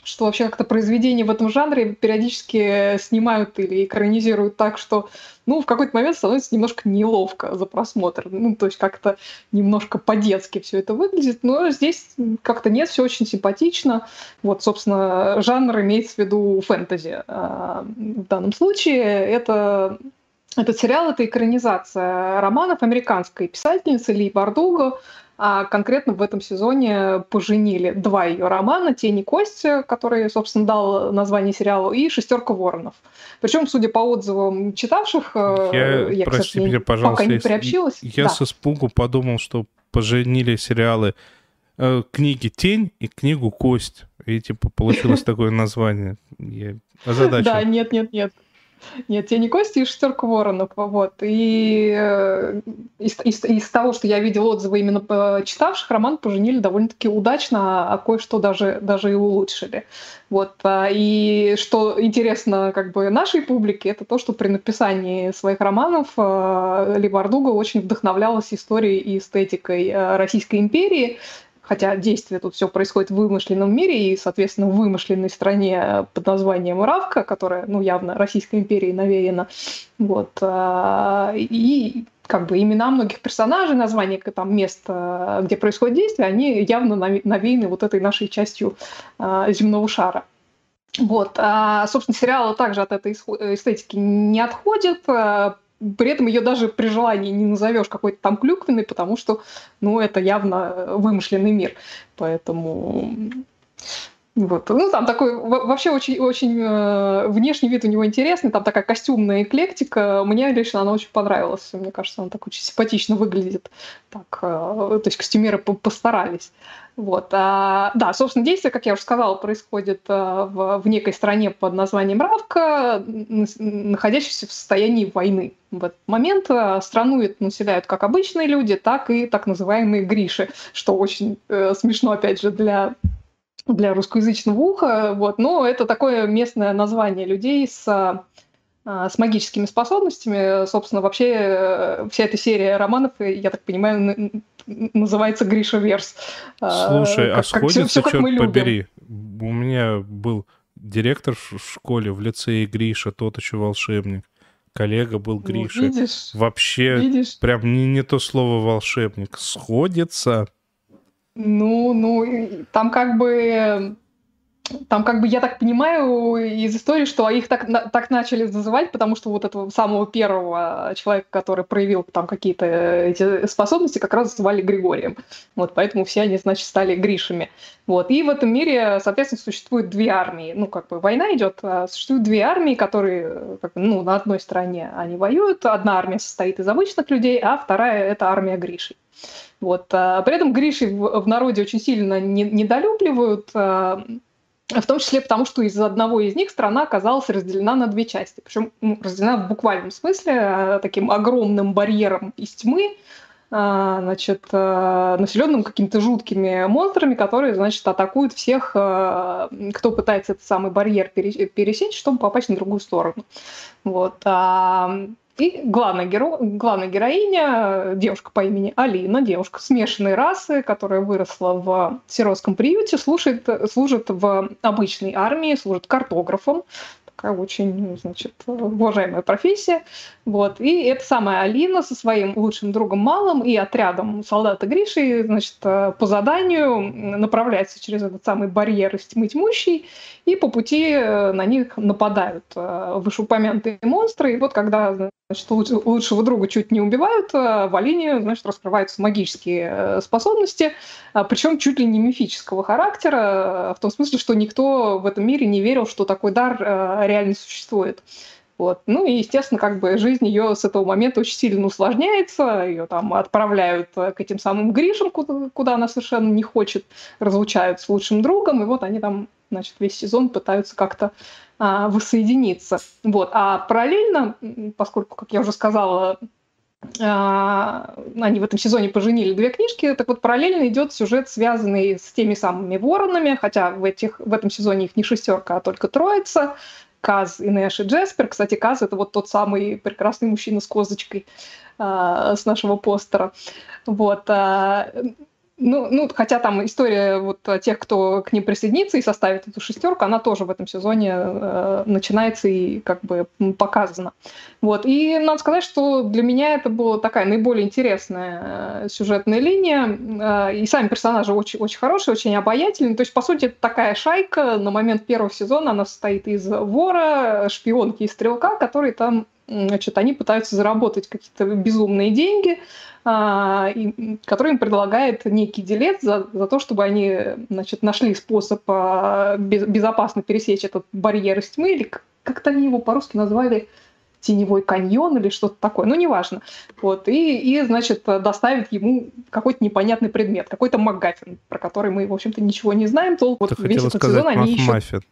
что вообще как-то произведения в этом жанре периодически снимают или экранизируют так, что ну, в какой-то момент становится немножко неловко за просмотр. Ну, то есть как-то немножко по-детски все это выглядит. Но здесь как-то нет, все очень симпатично. Вот, собственно, жанр имеется в виду фэнтези. А, в данном случае это этот сериал — это экранизация романов американской писательницы Ли Бардуго, а конкретно в этом сезоне поженили два ее романа «Тень и кость», который, собственно, дал название сериалу, и «Шестерка воронов». Причем, судя по отзывам читавших, э, я, я прости меня, пожалуйста, пока не приобщилась. Я да. со спугу подумал, что поженили сериалы э, книги «Тень» и книгу «Кость». И, типа, получилось такое название. Я озадачен. Да, нет, нет, нет. Нет, «Тени кости» и «Шестерка воронов». Вот. И э, из, из, из того, что я видел отзывы именно читавших, роман поженили довольно-таки удачно, а кое-что даже, даже и улучшили. Вот. А, и что интересно как бы нашей публике, это то, что при написании своих романов э, Ли Бардуга очень вдохновлялась историей и эстетикой э, Российской империи, хотя действие тут все происходит в вымышленном мире и, соответственно, в вымышленной стране под названием Равка, которая, ну, явно Российской империей навеяна. Вот. А, и как бы имена многих персонажей, названия там, мест, где происходит действие, они явно навеяны вот этой нашей частью земного шара. Вот. А, собственно, сериал также от этой эстетики не отходит. При этом ее даже при желании не назовешь какой-то там клюквенной, потому что, ну, это явно вымышленный мир. Поэтому вот. Ну, там такой вообще очень, очень э, внешний вид у него интересный, там такая костюмная эклектика. Мне лично она очень понравилась. Мне кажется, она так очень симпатично выглядит. Так, э, то есть костюмеры постарались. Вот. А, да, собственно, действие, как я уже сказала, происходит а, в, в некой стране под названием Равка, находящейся в состоянии войны. В этот момент а, страну населяют как обычные люди, так и так называемые Гриши, что очень э, смешно, опять же, для для русскоязычного уха, вот, но это такое местное название людей с, а, с магическими способностями. Собственно, вообще э, вся эта серия романов, я так понимаю, называется Гриша Верс. А, Слушай, как, а сходится, все, все, черт побери. У меня был директор в школе, в лицее Гриша, тот еще волшебник. Коллега был Гриша. Ну, видишь, Вообще, видишь? прям не, не то слово волшебник. Сходится. Ну, ну, там как бы там, как бы, я так понимаю из истории, что их так, так начали называть, потому что вот этого самого первого человека, который проявил там какие-то эти способности, как раз звали Григорием. Вот, поэтому все они, значит, стали Гришами. Вот. И в этом мире, соответственно, существует две армии. Ну, как бы война идет, а существуют две армии, которые, как бы, ну, на одной стороне они воюют. Одна армия состоит из обычных людей, а вторая — это армия Гришей. Вот. А при этом Гриши в, народе очень сильно не, недолюбливают, а, в том числе потому, что из одного из них страна оказалась разделена на две части. Причем ну, разделена в буквальном смысле а, таким огромным барьером из тьмы, значит, населенным какими-то жуткими монстрами, которые, значит, атакуют всех, кто пытается этот самый барьер пересечь, чтобы попасть на другую сторону. Вот. И главная, геро... главная героиня, девушка по имени Алина, девушка смешанной расы, которая выросла в сиротском приюте, служит, служит в обычной армии, служит картографом, такая очень, значит, уважаемая профессия. Вот. И эта самая Алина со своим лучшим другом Малым и отрядом солдата Гриши, значит, по заданию направляется через этот самый барьер из тьмы тьмущий, и по пути э, на них нападают э, вышеупомянутые монстры. И вот когда значит, лучшего друга чуть не убивают, э, в Алине значит, раскрываются магические способности, причем чуть ли не мифического характера, в том смысле, что никто в этом мире не верил, что такой дар реально существует. Вот. Ну и, естественно, как бы жизнь ее с этого момента очень сильно усложняется. Ее там отправляют к этим самым Гришам, куда, куда она совершенно не хочет, разлучают с лучшим другом, и вот они там, значит, весь сезон пытаются как-то а, воссоединиться. Вот. А параллельно, поскольку, как я уже сказала, а, они в этом сезоне поженили две книжки, так вот параллельно идет сюжет, связанный с теми самыми воронами, хотя в, этих, в этом сезоне их не шестерка, а только троица. Каз, Инеш и Джеспер. Кстати, Каз — это вот тот самый прекрасный мужчина с козочкой э, с нашего постера. Вот. Ну, ну, хотя там история вот тех, кто к ним присоединится и составит эту шестерку, она тоже в этом сезоне э, начинается и как бы показана. Вот. И надо сказать, что для меня это была такая наиболее интересная э, сюжетная линия. Э, и сами персонажи очень, очень хорошие, очень обаятельные. То есть, по сути, это такая шайка на момент первого сезона, она состоит из вора, шпионки и стрелка, которые там значит, они пытаются заработать какие-то безумные деньги, а, который им предлагает некий делец за, за то, чтобы они значит, нашли способ а, безопасно пересечь этот барьер из тьмы, или как-то они его по-русски назвали теневой каньон или что-то такое, ну, неважно. Вот, и, и, значит, доставит ему какой-то непонятный предмет, какой-то МакГаффин, про который мы, в общем-то, ничего не знаем. То вот весь этот сезон они ищут...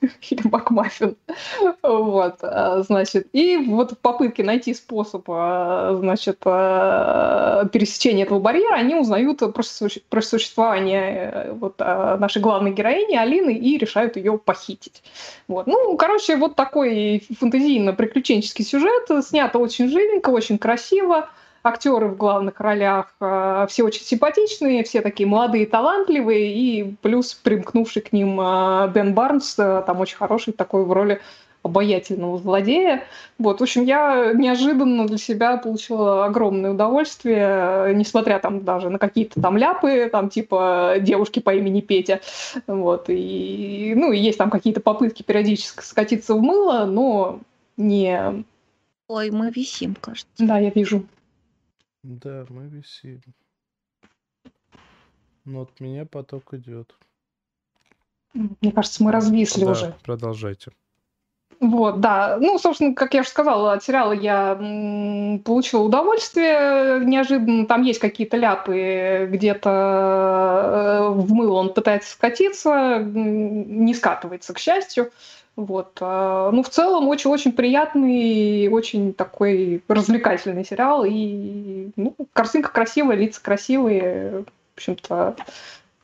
или Макмаффин. Вот, а, значит, и вот в попытке найти способ, а, значит, а, пересечения этого барьера, они узнают про, существование э, вот нашей главной героини Алины и решают ее похитить. Вот. Ну, короче, вот такой фантазийно-приключенческий сюжет, снято очень живенько, очень красиво, актеры в главных ролях э, все очень симпатичные, все такие молодые, талантливые, и плюс примкнувший к ним э, Бен Барнс, э, там очень хороший такой в роли обаятельного злодея. Вот, в общем, я неожиданно для себя получила огромное удовольствие, несмотря там даже на какие-то там ляпы, там типа девушки по имени Петя. Вот, и, ну, и есть там какие-то попытки периодически скатиться в мыло, но не... Ой, мы висим, кажется. Да, я вижу. Да, мы висим. Но от меня поток идет. Мне кажется, мы развисли Да, уже. продолжайте. Вот, да. Ну, собственно, как я уже сказала, от сериала я получила удовольствие неожиданно. Там есть какие-то ляпы, где-то э, в мыло он пытается скатиться, не скатывается, к счастью. Вот. А, ну, в целом, очень-очень приятный, очень такой развлекательный сериал. И ну, картинка красивая, лица красивые. В общем-то,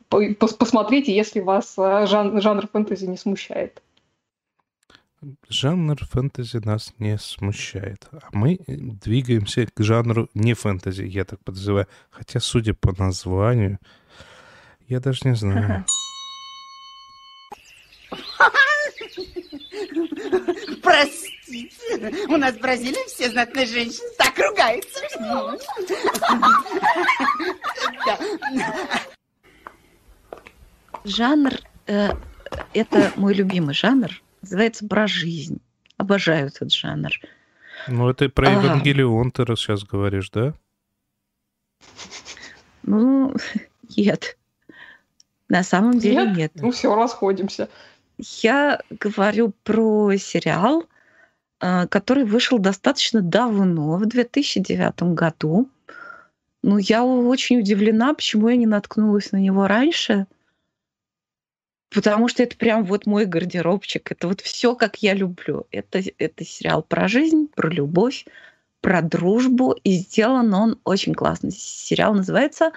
посмотрите, если вас а, жан жанр фэнтези не смущает. Жанр фэнтези нас не смущает. А мы двигаемся к жанру не фэнтези, я так подозреваю. Хотя, судя по названию, я даже не знаю. Простите, у нас в Бразилии все знатные женщины так ругаются. Жанр, э, это мой любимый жанр, называется про жизнь. Обожаю этот жанр. Ну, это про Евангелион ты раз сейчас говоришь, да? Ну, нет. На самом деле нет. нет. Ну все, расходимся. Я говорю про сериал, э, который вышел достаточно давно, в 2009 году. Ну, я очень удивлена, почему я не наткнулась на него раньше. Потому что это прям вот мой гардеробчик. Это вот все, как я люблю. Это, это сериал про жизнь, про любовь, про дружбу. И сделан он очень классно. Сериал называется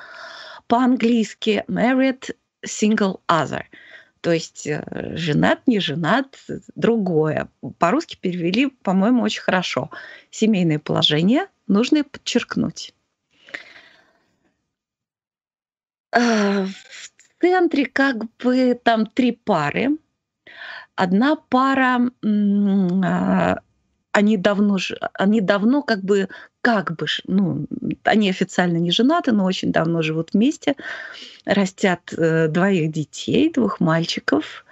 по-английски Married Single Other. То есть э, женат, не женат, другое. По-русски перевели, по-моему, очень хорошо. Семейное положение нужно подчеркнуть. Центре как бы там три пары. Одна пара а, они давно, они давно как бы, как бы, ну, они официально не женаты, но очень давно живут вместе, растят э, двоих детей, двух мальчиков.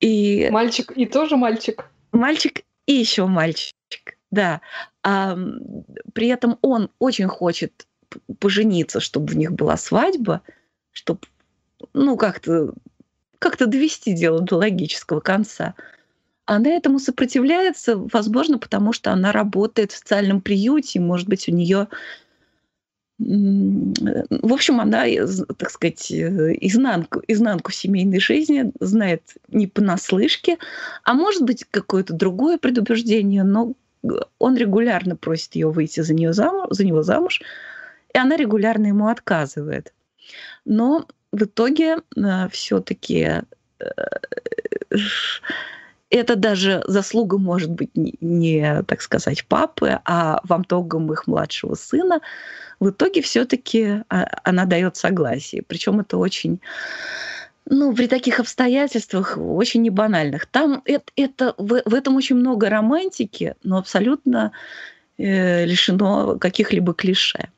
И... Мальчик и тоже мальчик? Мальчик и еще мальчик, да. А, при этом он очень хочет пожениться, чтобы у них была свадьба, чтобы, ну, как-то как довести дело до логического конца. Она этому сопротивляется, возможно, потому что она работает в социальном приюте, может быть, у нее в общем, она, так сказать, изнанку, изнанку семейной жизни знает не понаслышке, а может быть какое-то другое предубеждение, но он регулярно просит ее выйти за, нее замуж, за него замуж, и она регулярно ему отказывает. Но в итоге э, все-таки э, это даже заслуга может быть не, так сказать, папы, а во многом их младшего сына. В итоге все-таки а, она дает согласие. Причем это очень ну, при таких обстоятельствах очень небанальных. Там это, это, в, в этом очень много романтики, но абсолютно э, лишено каких-либо клише.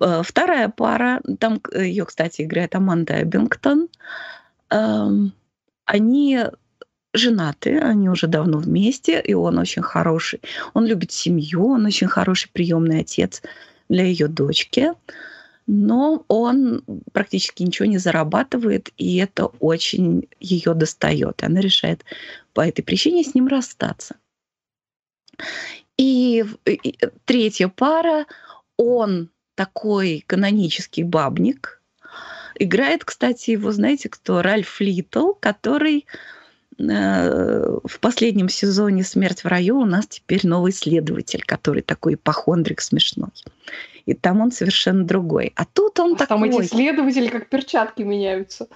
Э, вторая пара, там ее, кстати, играет Аманда Эббингтон. Э, они женаты, они уже давно вместе, и он очень хороший. Он любит семью, он очень хороший приемный отец для ее дочки, но он практически ничего не зарабатывает, и это очень ее достает. Она решает по этой причине с ним расстаться. И, и третья пара, он такой канонический бабник. Играет, кстати, его, знаете, кто? Ральф Литл, который Э, в последнем сезоне «Смерть в раю» у нас теперь новый следователь, который такой ипохондрик смешной. И там он совершенно другой. А тут он а такой... Там эти следователи как перчатки меняются.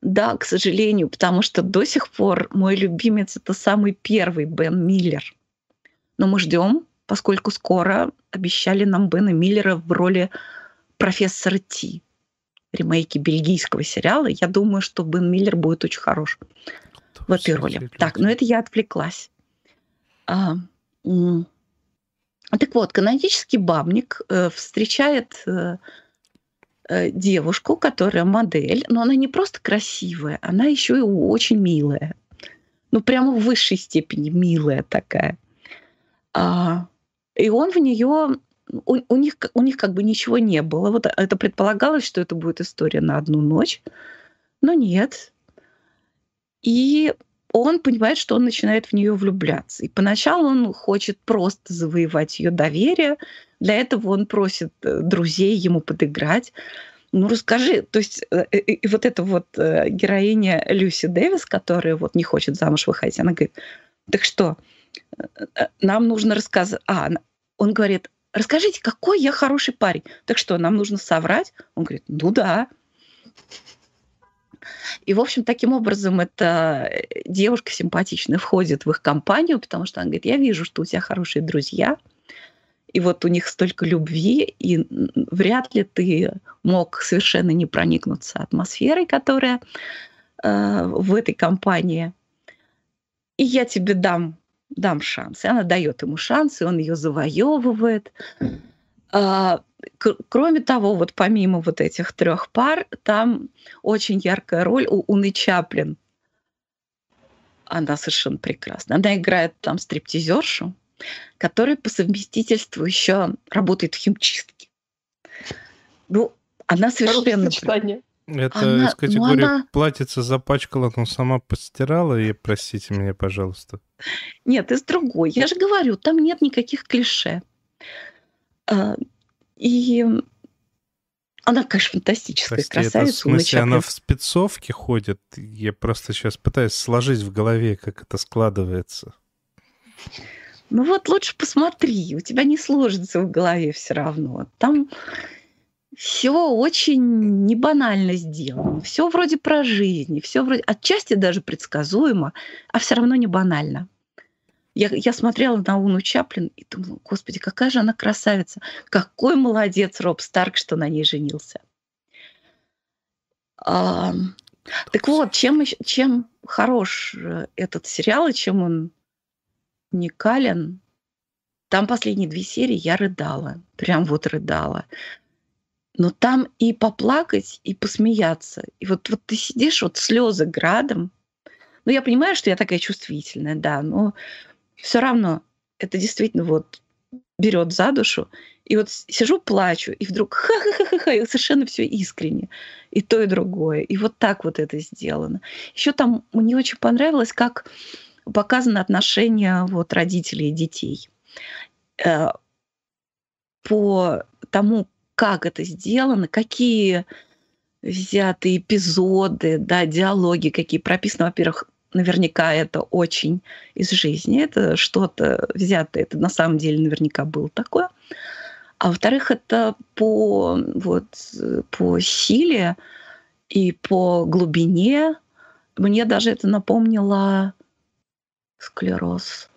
Да, к сожалению, потому что до сих пор мой любимец это самый первый Бен Миллер. Но мы ждем, поскольку скоро обещали нам Бена Миллера в роли профессора Ти ремейки бельгийского сериала. Я думаю, что Бен Миллер будет очень хорош в этой роли. Так, но это я отвлеклась. А, так вот, канонический бабник э, встречает э, э, девушку, которая модель, но она не просто красивая, она еще и очень милая. Ну, прямо в высшей степени милая такая. А, и он в нее у, у, них, у них как бы ничего не было. Вот это предполагалось, что это будет история на одну ночь. Но нет. И он понимает, что он начинает в нее влюбляться. И поначалу он хочет просто завоевать ее доверие. Для этого он просит э, друзей ему подыграть. Ну, расскажи, то есть э, и вот эта вот э, героиня Люси Дэвис, которая вот не хочет замуж выходить, она говорит, так что, нам нужно рассказать... А, он говорит, расскажите, какой я хороший парень. Так что, нам нужно соврать? Он говорит, ну да. И, в общем, таким образом эта э, девушка симпатичная входит в их компанию, потому что она говорит, я вижу, что у тебя хорошие друзья, и вот у них столько любви, и вряд ли ты мог совершенно не проникнуться атмосферой, которая э, в этой компании. И я тебе дам, дам шанс. И она дает ему шанс, и он ее завоевывает. А, кроме того, вот помимо вот этих трех пар, там очень яркая роль у Уны Чаплин. Она совершенно прекрасна. Она играет там стриптизершу, которая по совместительству еще работает в химчистке. Ну, она совершенно... Это она, из категории ну, она... платьице запачкала, но сама постирала, и простите меня, пожалуйста. Нет, из другой. Я же говорю, там нет никаких клише. А, и она, конечно, фантастическая Прости, красавица. Это в смысле, она в спецовке ходит? Я просто сейчас пытаюсь сложить в голове, как это складывается. Ну вот лучше посмотри, у тебя не сложится в голове все равно. Там все очень не банально сделано. Все вроде про жизнь, все вроде отчасти даже предсказуемо, а все равно не банально. Я, я смотрела на Уну Чаплин и думала, господи, какая же она красавица. Какой молодец Роб Старк, что на ней женился. А, так вот, чем, чем хорош э, этот сериал и чем он уникален, там последние две серии я рыдала. Прям вот рыдала. Но там и поплакать, и посмеяться. И вот, вот ты сидишь, вот слезы градом. Ну, я понимаю, что я такая чувствительная, да, но все равно это действительно вот берет за душу. И вот сижу, плачу, и вдруг ха-ха-ха-ха, и совершенно все искренне. И то, и другое. И вот так вот это сделано. Еще там мне очень понравилось, как показано отношение вот родителей и детей. Э, по тому, как это сделано, какие взяты эпизоды, да, диалоги, какие прописаны, во-первых, наверняка это очень из жизни, это что-то взятое, это на самом деле наверняка было такое. А во-вторых, это по, вот, по силе и по глубине. Мне даже это напомнило склероз.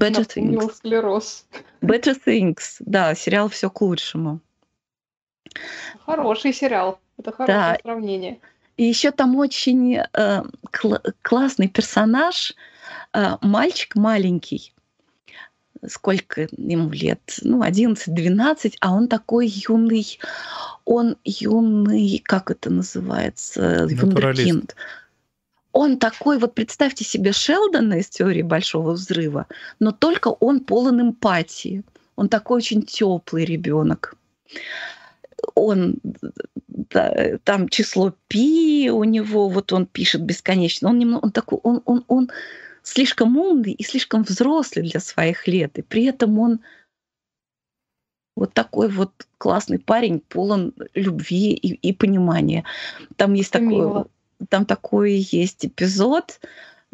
Better Things. склероз. Better Things, да, сериал «Все к лучшему». Хороший сериал. Это хорошее да. сравнение. И еще там очень э, кл- классный персонаж, э, мальчик маленький, сколько ему лет, ну, 11-12, а он такой юный, он юный, как это называется, вундеркинд. Он такой, вот представьте себе Шелдона из теории Большого взрыва, но только он полон эмпатии. Он такой очень теплый ребенок он да, там число пи у него, вот он пишет бесконечно, он немного, он такой, он, он, он слишком умный и слишком взрослый для своих лет, и при этом он вот такой вот классный парень, полон любви и, и понимания. Там есть такой, там такой есть эпизод,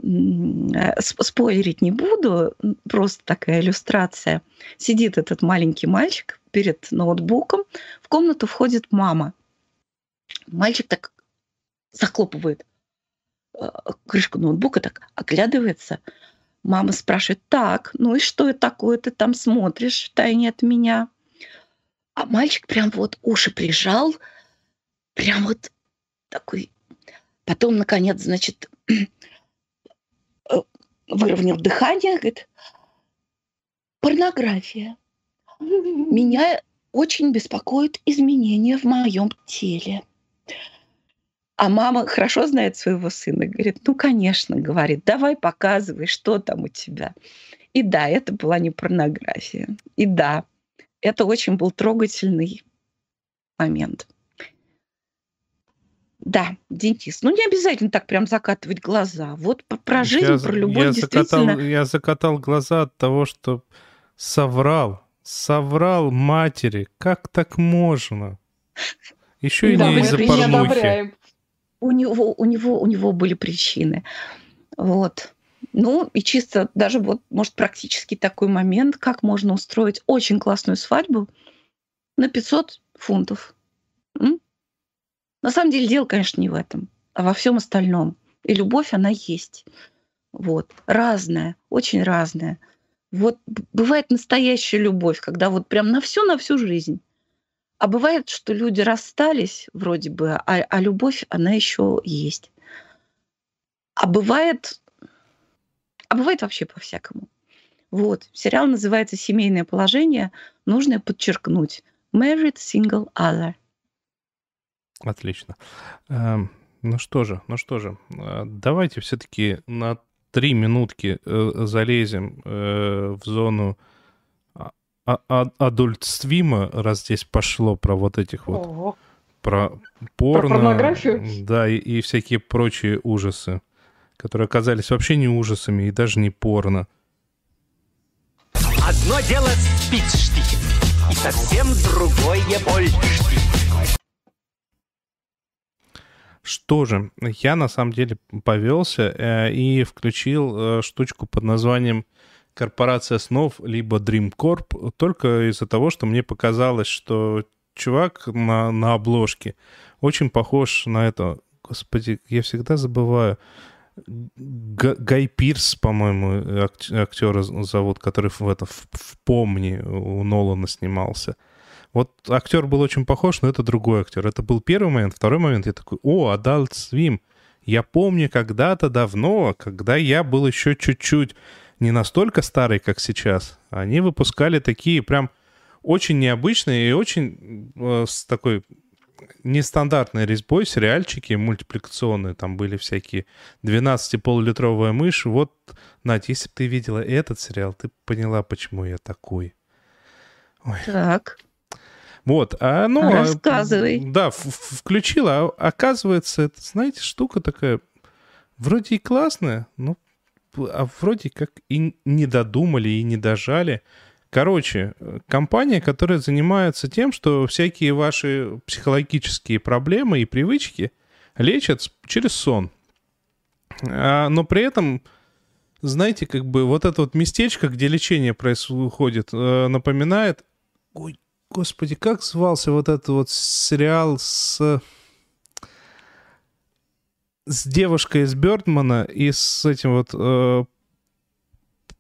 Э, спойлерить не буду, просто такая иллюстрация. Сидит этот маленький мальчик перед ноутбуком, в комнату входит мама. Мальчик так захлопывает э, крышку ноутбука, так оглядывается. Мама спрашивает, так, ну и что такое ты там смотришь в тайне от меня? А мальчик прям вот уши прижал, прям вот такой. Потом, наконец, значит, выровнял дыхание, говорит, порнография. Меня очень беспокоит изменения в моем теле. А мама хорошо знает своего сына, говорит, ну, конечно, говорит, давай показывай, что там у тебя. И да, это была не порнография. И да, это очень был трогательный момент. Да, Денис. Ну, не обязательно так прям закатывать глаза. Вот про жизнь, я, про любовь я действительно... Закатал, я закатал глаза от того, что соврал. Соврал матери. Как так можно? Еще и да, не из-за порнухи. У него, у, него, у него были причины. Вот. Ну, и чисто даже вот, может, практически такой момент, как можно устроить очень классную свадьбу на 500 фунтов. М? На самом деле дело, конечно, не в этом, а во всем остальном. И любовь, она есть. Вот. Разная, очень разная. Вот бывает настоящая любовь, когда вот прям на всю, на всю жизнь. А бывает, что люди расстались вроде бы, а, а любовь, она еще есть. А бывает, а бывает вообще по-всякому. Вот. Сериал называется «Семейное положение». Нужно подчеркнуть. Married Single Other. Отлично. Эм, ну что же, ну что же, э, давайте все-таки на три минутки э, залезем э, в зону а, а, адультствима, раз здесь пошло про вот этих вот... Ого. Про порно. Про порнографию? Да, и, и всякие прочие ужасы, которые оказались вообще не ужасами и даже не порно. Одно дело спичштик, и совсем другое больштик. Что же, я на самом деле повелся э, и включил э, штучку под названием «Корпорация снов» либо Dream Corp только из-за того, что мне показалось, что чувак на, на обложке очень похож на это. Господи, я всегда забываю. Г- Гай Пирс, по-моему, актера зовут, который в, это, в, в «Помни» у Нолана снимался. Вот актер был очень похож, но это другой актер. Это был первый момент. Второй момент, я такой, о, Adult Swim. Я помню когда-то давно, когда я был еще чуть-чуть не настолько старый, как сейчас, они выпускали такие прям очень необычные и очень э, с такой нестандартной резьбой сериальчики мультипликационные. Там были всякие 12-полулитровая мышь. Вот, Надь, если бы ты видела этот сериал, ты поняла, почему я такой. Так. Вот, а ну... а, Рассказывай. Да, в- в- включила, а оказывается, это, знаете, штука такая, вроде и классная, но а вроде как и не додумали, и не дожали. Короче, э, компания, которая занимается тем, что всякие ваши психологические проблемы и привычки лечат через сон. А, но при этом, знаете, как бы вот это вот местечко, где лечение происходит, э, напоминает... Ой, господи, как звался вот этот вот сериал с... С девушкой из Бёрдмана и с этим вот э,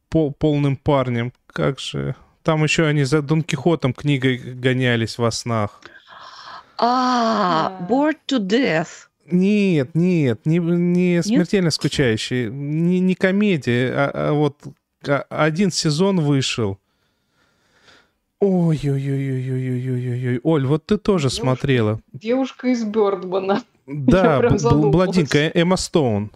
пол- полным парнем. Как же... Там еще они за Дон Кихотом книгой гонялись во снах. А. Bored to Death. Нет, нет, не, не смертельно скучающий, не, не комедия, а, а вот а- один сезон вышел. Ой-ой-ой-ой-ой-ой-ой-ой. Оль, вот ты тоже Девушка. смотрела. Девушка из Бёрдмана. Да, бладинка Эмма Стоун.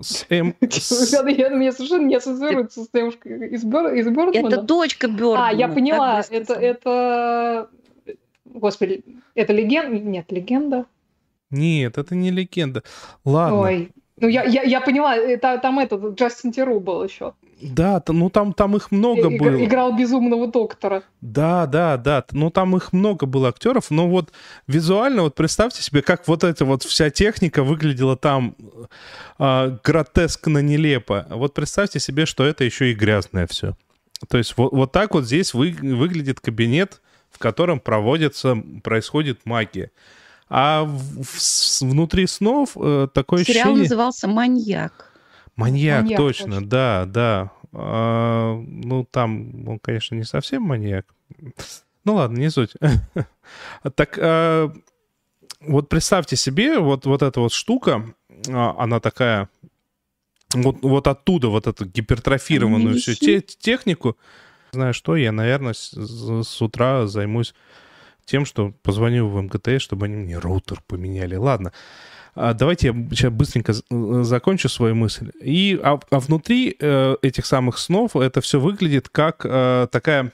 С Эм- с- Я, я, меня совершенно не ассоциируется с девушкой из, Бёр, из Бёрдмана. Это дочка Бёрдмана. А, я поняла. Это, это... Господи, это легенда? Нет, легенда. Нет, это не легенда. Ладно. Ой. Ну, я, я, я поняла, это, там этот Джастин Теру был еще. Да, ну там, там их много И- было. Играл безумного доктора. Да, да, да. Ну, там их много было актеров, но вот визуально, вот представьте себе, как вот эта вот вся техника выглядела там а, гротескно нелепо. Вот представьте себе, что это еще и грязное все. То есть вот, вот так вот здесь вы, выглядит кабинет, в котором проводится, происходит магия. А в- в- внутри снов э, такое Сериал ощущение... назывался «Маньяк». Маньяк, Маньяк, точно, точно. да, да. А, ну, там, он, конечно, не совсем маньяк. Ну ладно, не суть. Так, а, вот представьте себе, вот, вот эта вот штука, а, она такая, вот, вот оттуда вот эту гипертрофированную всю те- технику. Знаю что, я, наверное, с, с утра займусь тем, что позвоню в МГТ, чтобы они мне роутер поменяли. Ладно. А, Давайте я сейчас быстренько э, закончу свою мысль. И, а, а внутри э, этих самых снов это все выглядит как э, такая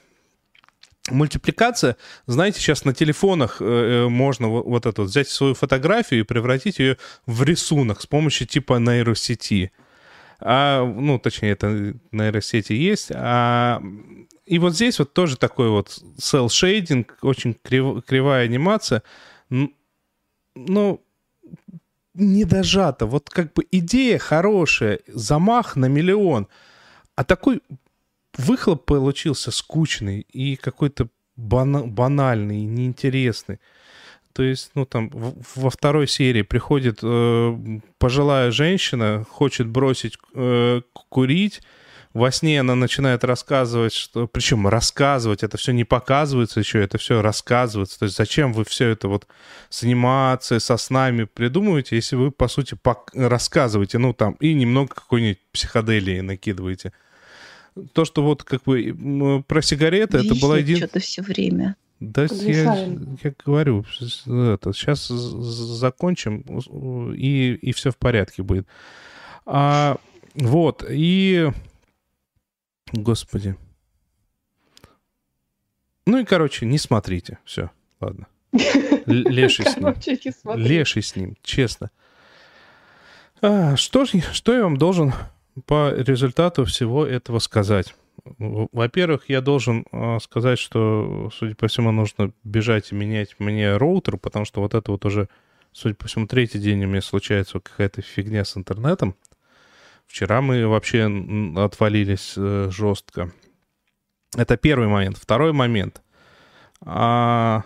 мультипликация. Знаете, сейчас на телефонах э, э, можно вот, вот это вот взять свою фотографию и превратить ее в рисунок с помощью типа нейросети. А, ну, точнее, это нейросети есть. А, и вот здесь вот тоже такой вот cell shading, очень крив- кривая анимация. Ну, не дожато. Вот как бы идея хорошая, замах на миллион. А такой выхлоп получился скучный и какой-то бана- банальный, неинтересный. То есть, ну там во второй серии приходит э, пожилая женщина, хочет бросить э, курить. Во сне она начинает рассказывать, что... Причем рассказывать, это все не показывается еще, это все рассказывается. То есть зачем вы все это вот с анимацией, со снами придумываете, если вы, по сути, пок- рассказываете, ну там, и немного какой-нибудь психоделии накидываете. То, что вот как бы про сигареты, это была Висит един... что-то все время. Да, я, я говорю, это, сейчас закончим, и, и все в порядке будет. А, вот, и... Господи. Ну и, короче, не смотрите. Все, ладно. Леший с ним. Леший с ним, честно. А, что, ж- что я вам должен по результату всего этого сказать? Во-первых, я должен а, сказать, что, судя по всему, нужно бежать и менять мне роутер, потому что вот это вот уже, судя по всему, третий день у меня случается какая-то фигня с интернетом. Вчера мы вообще отвалились э, жестко. Это первый момент. Второй момент. А,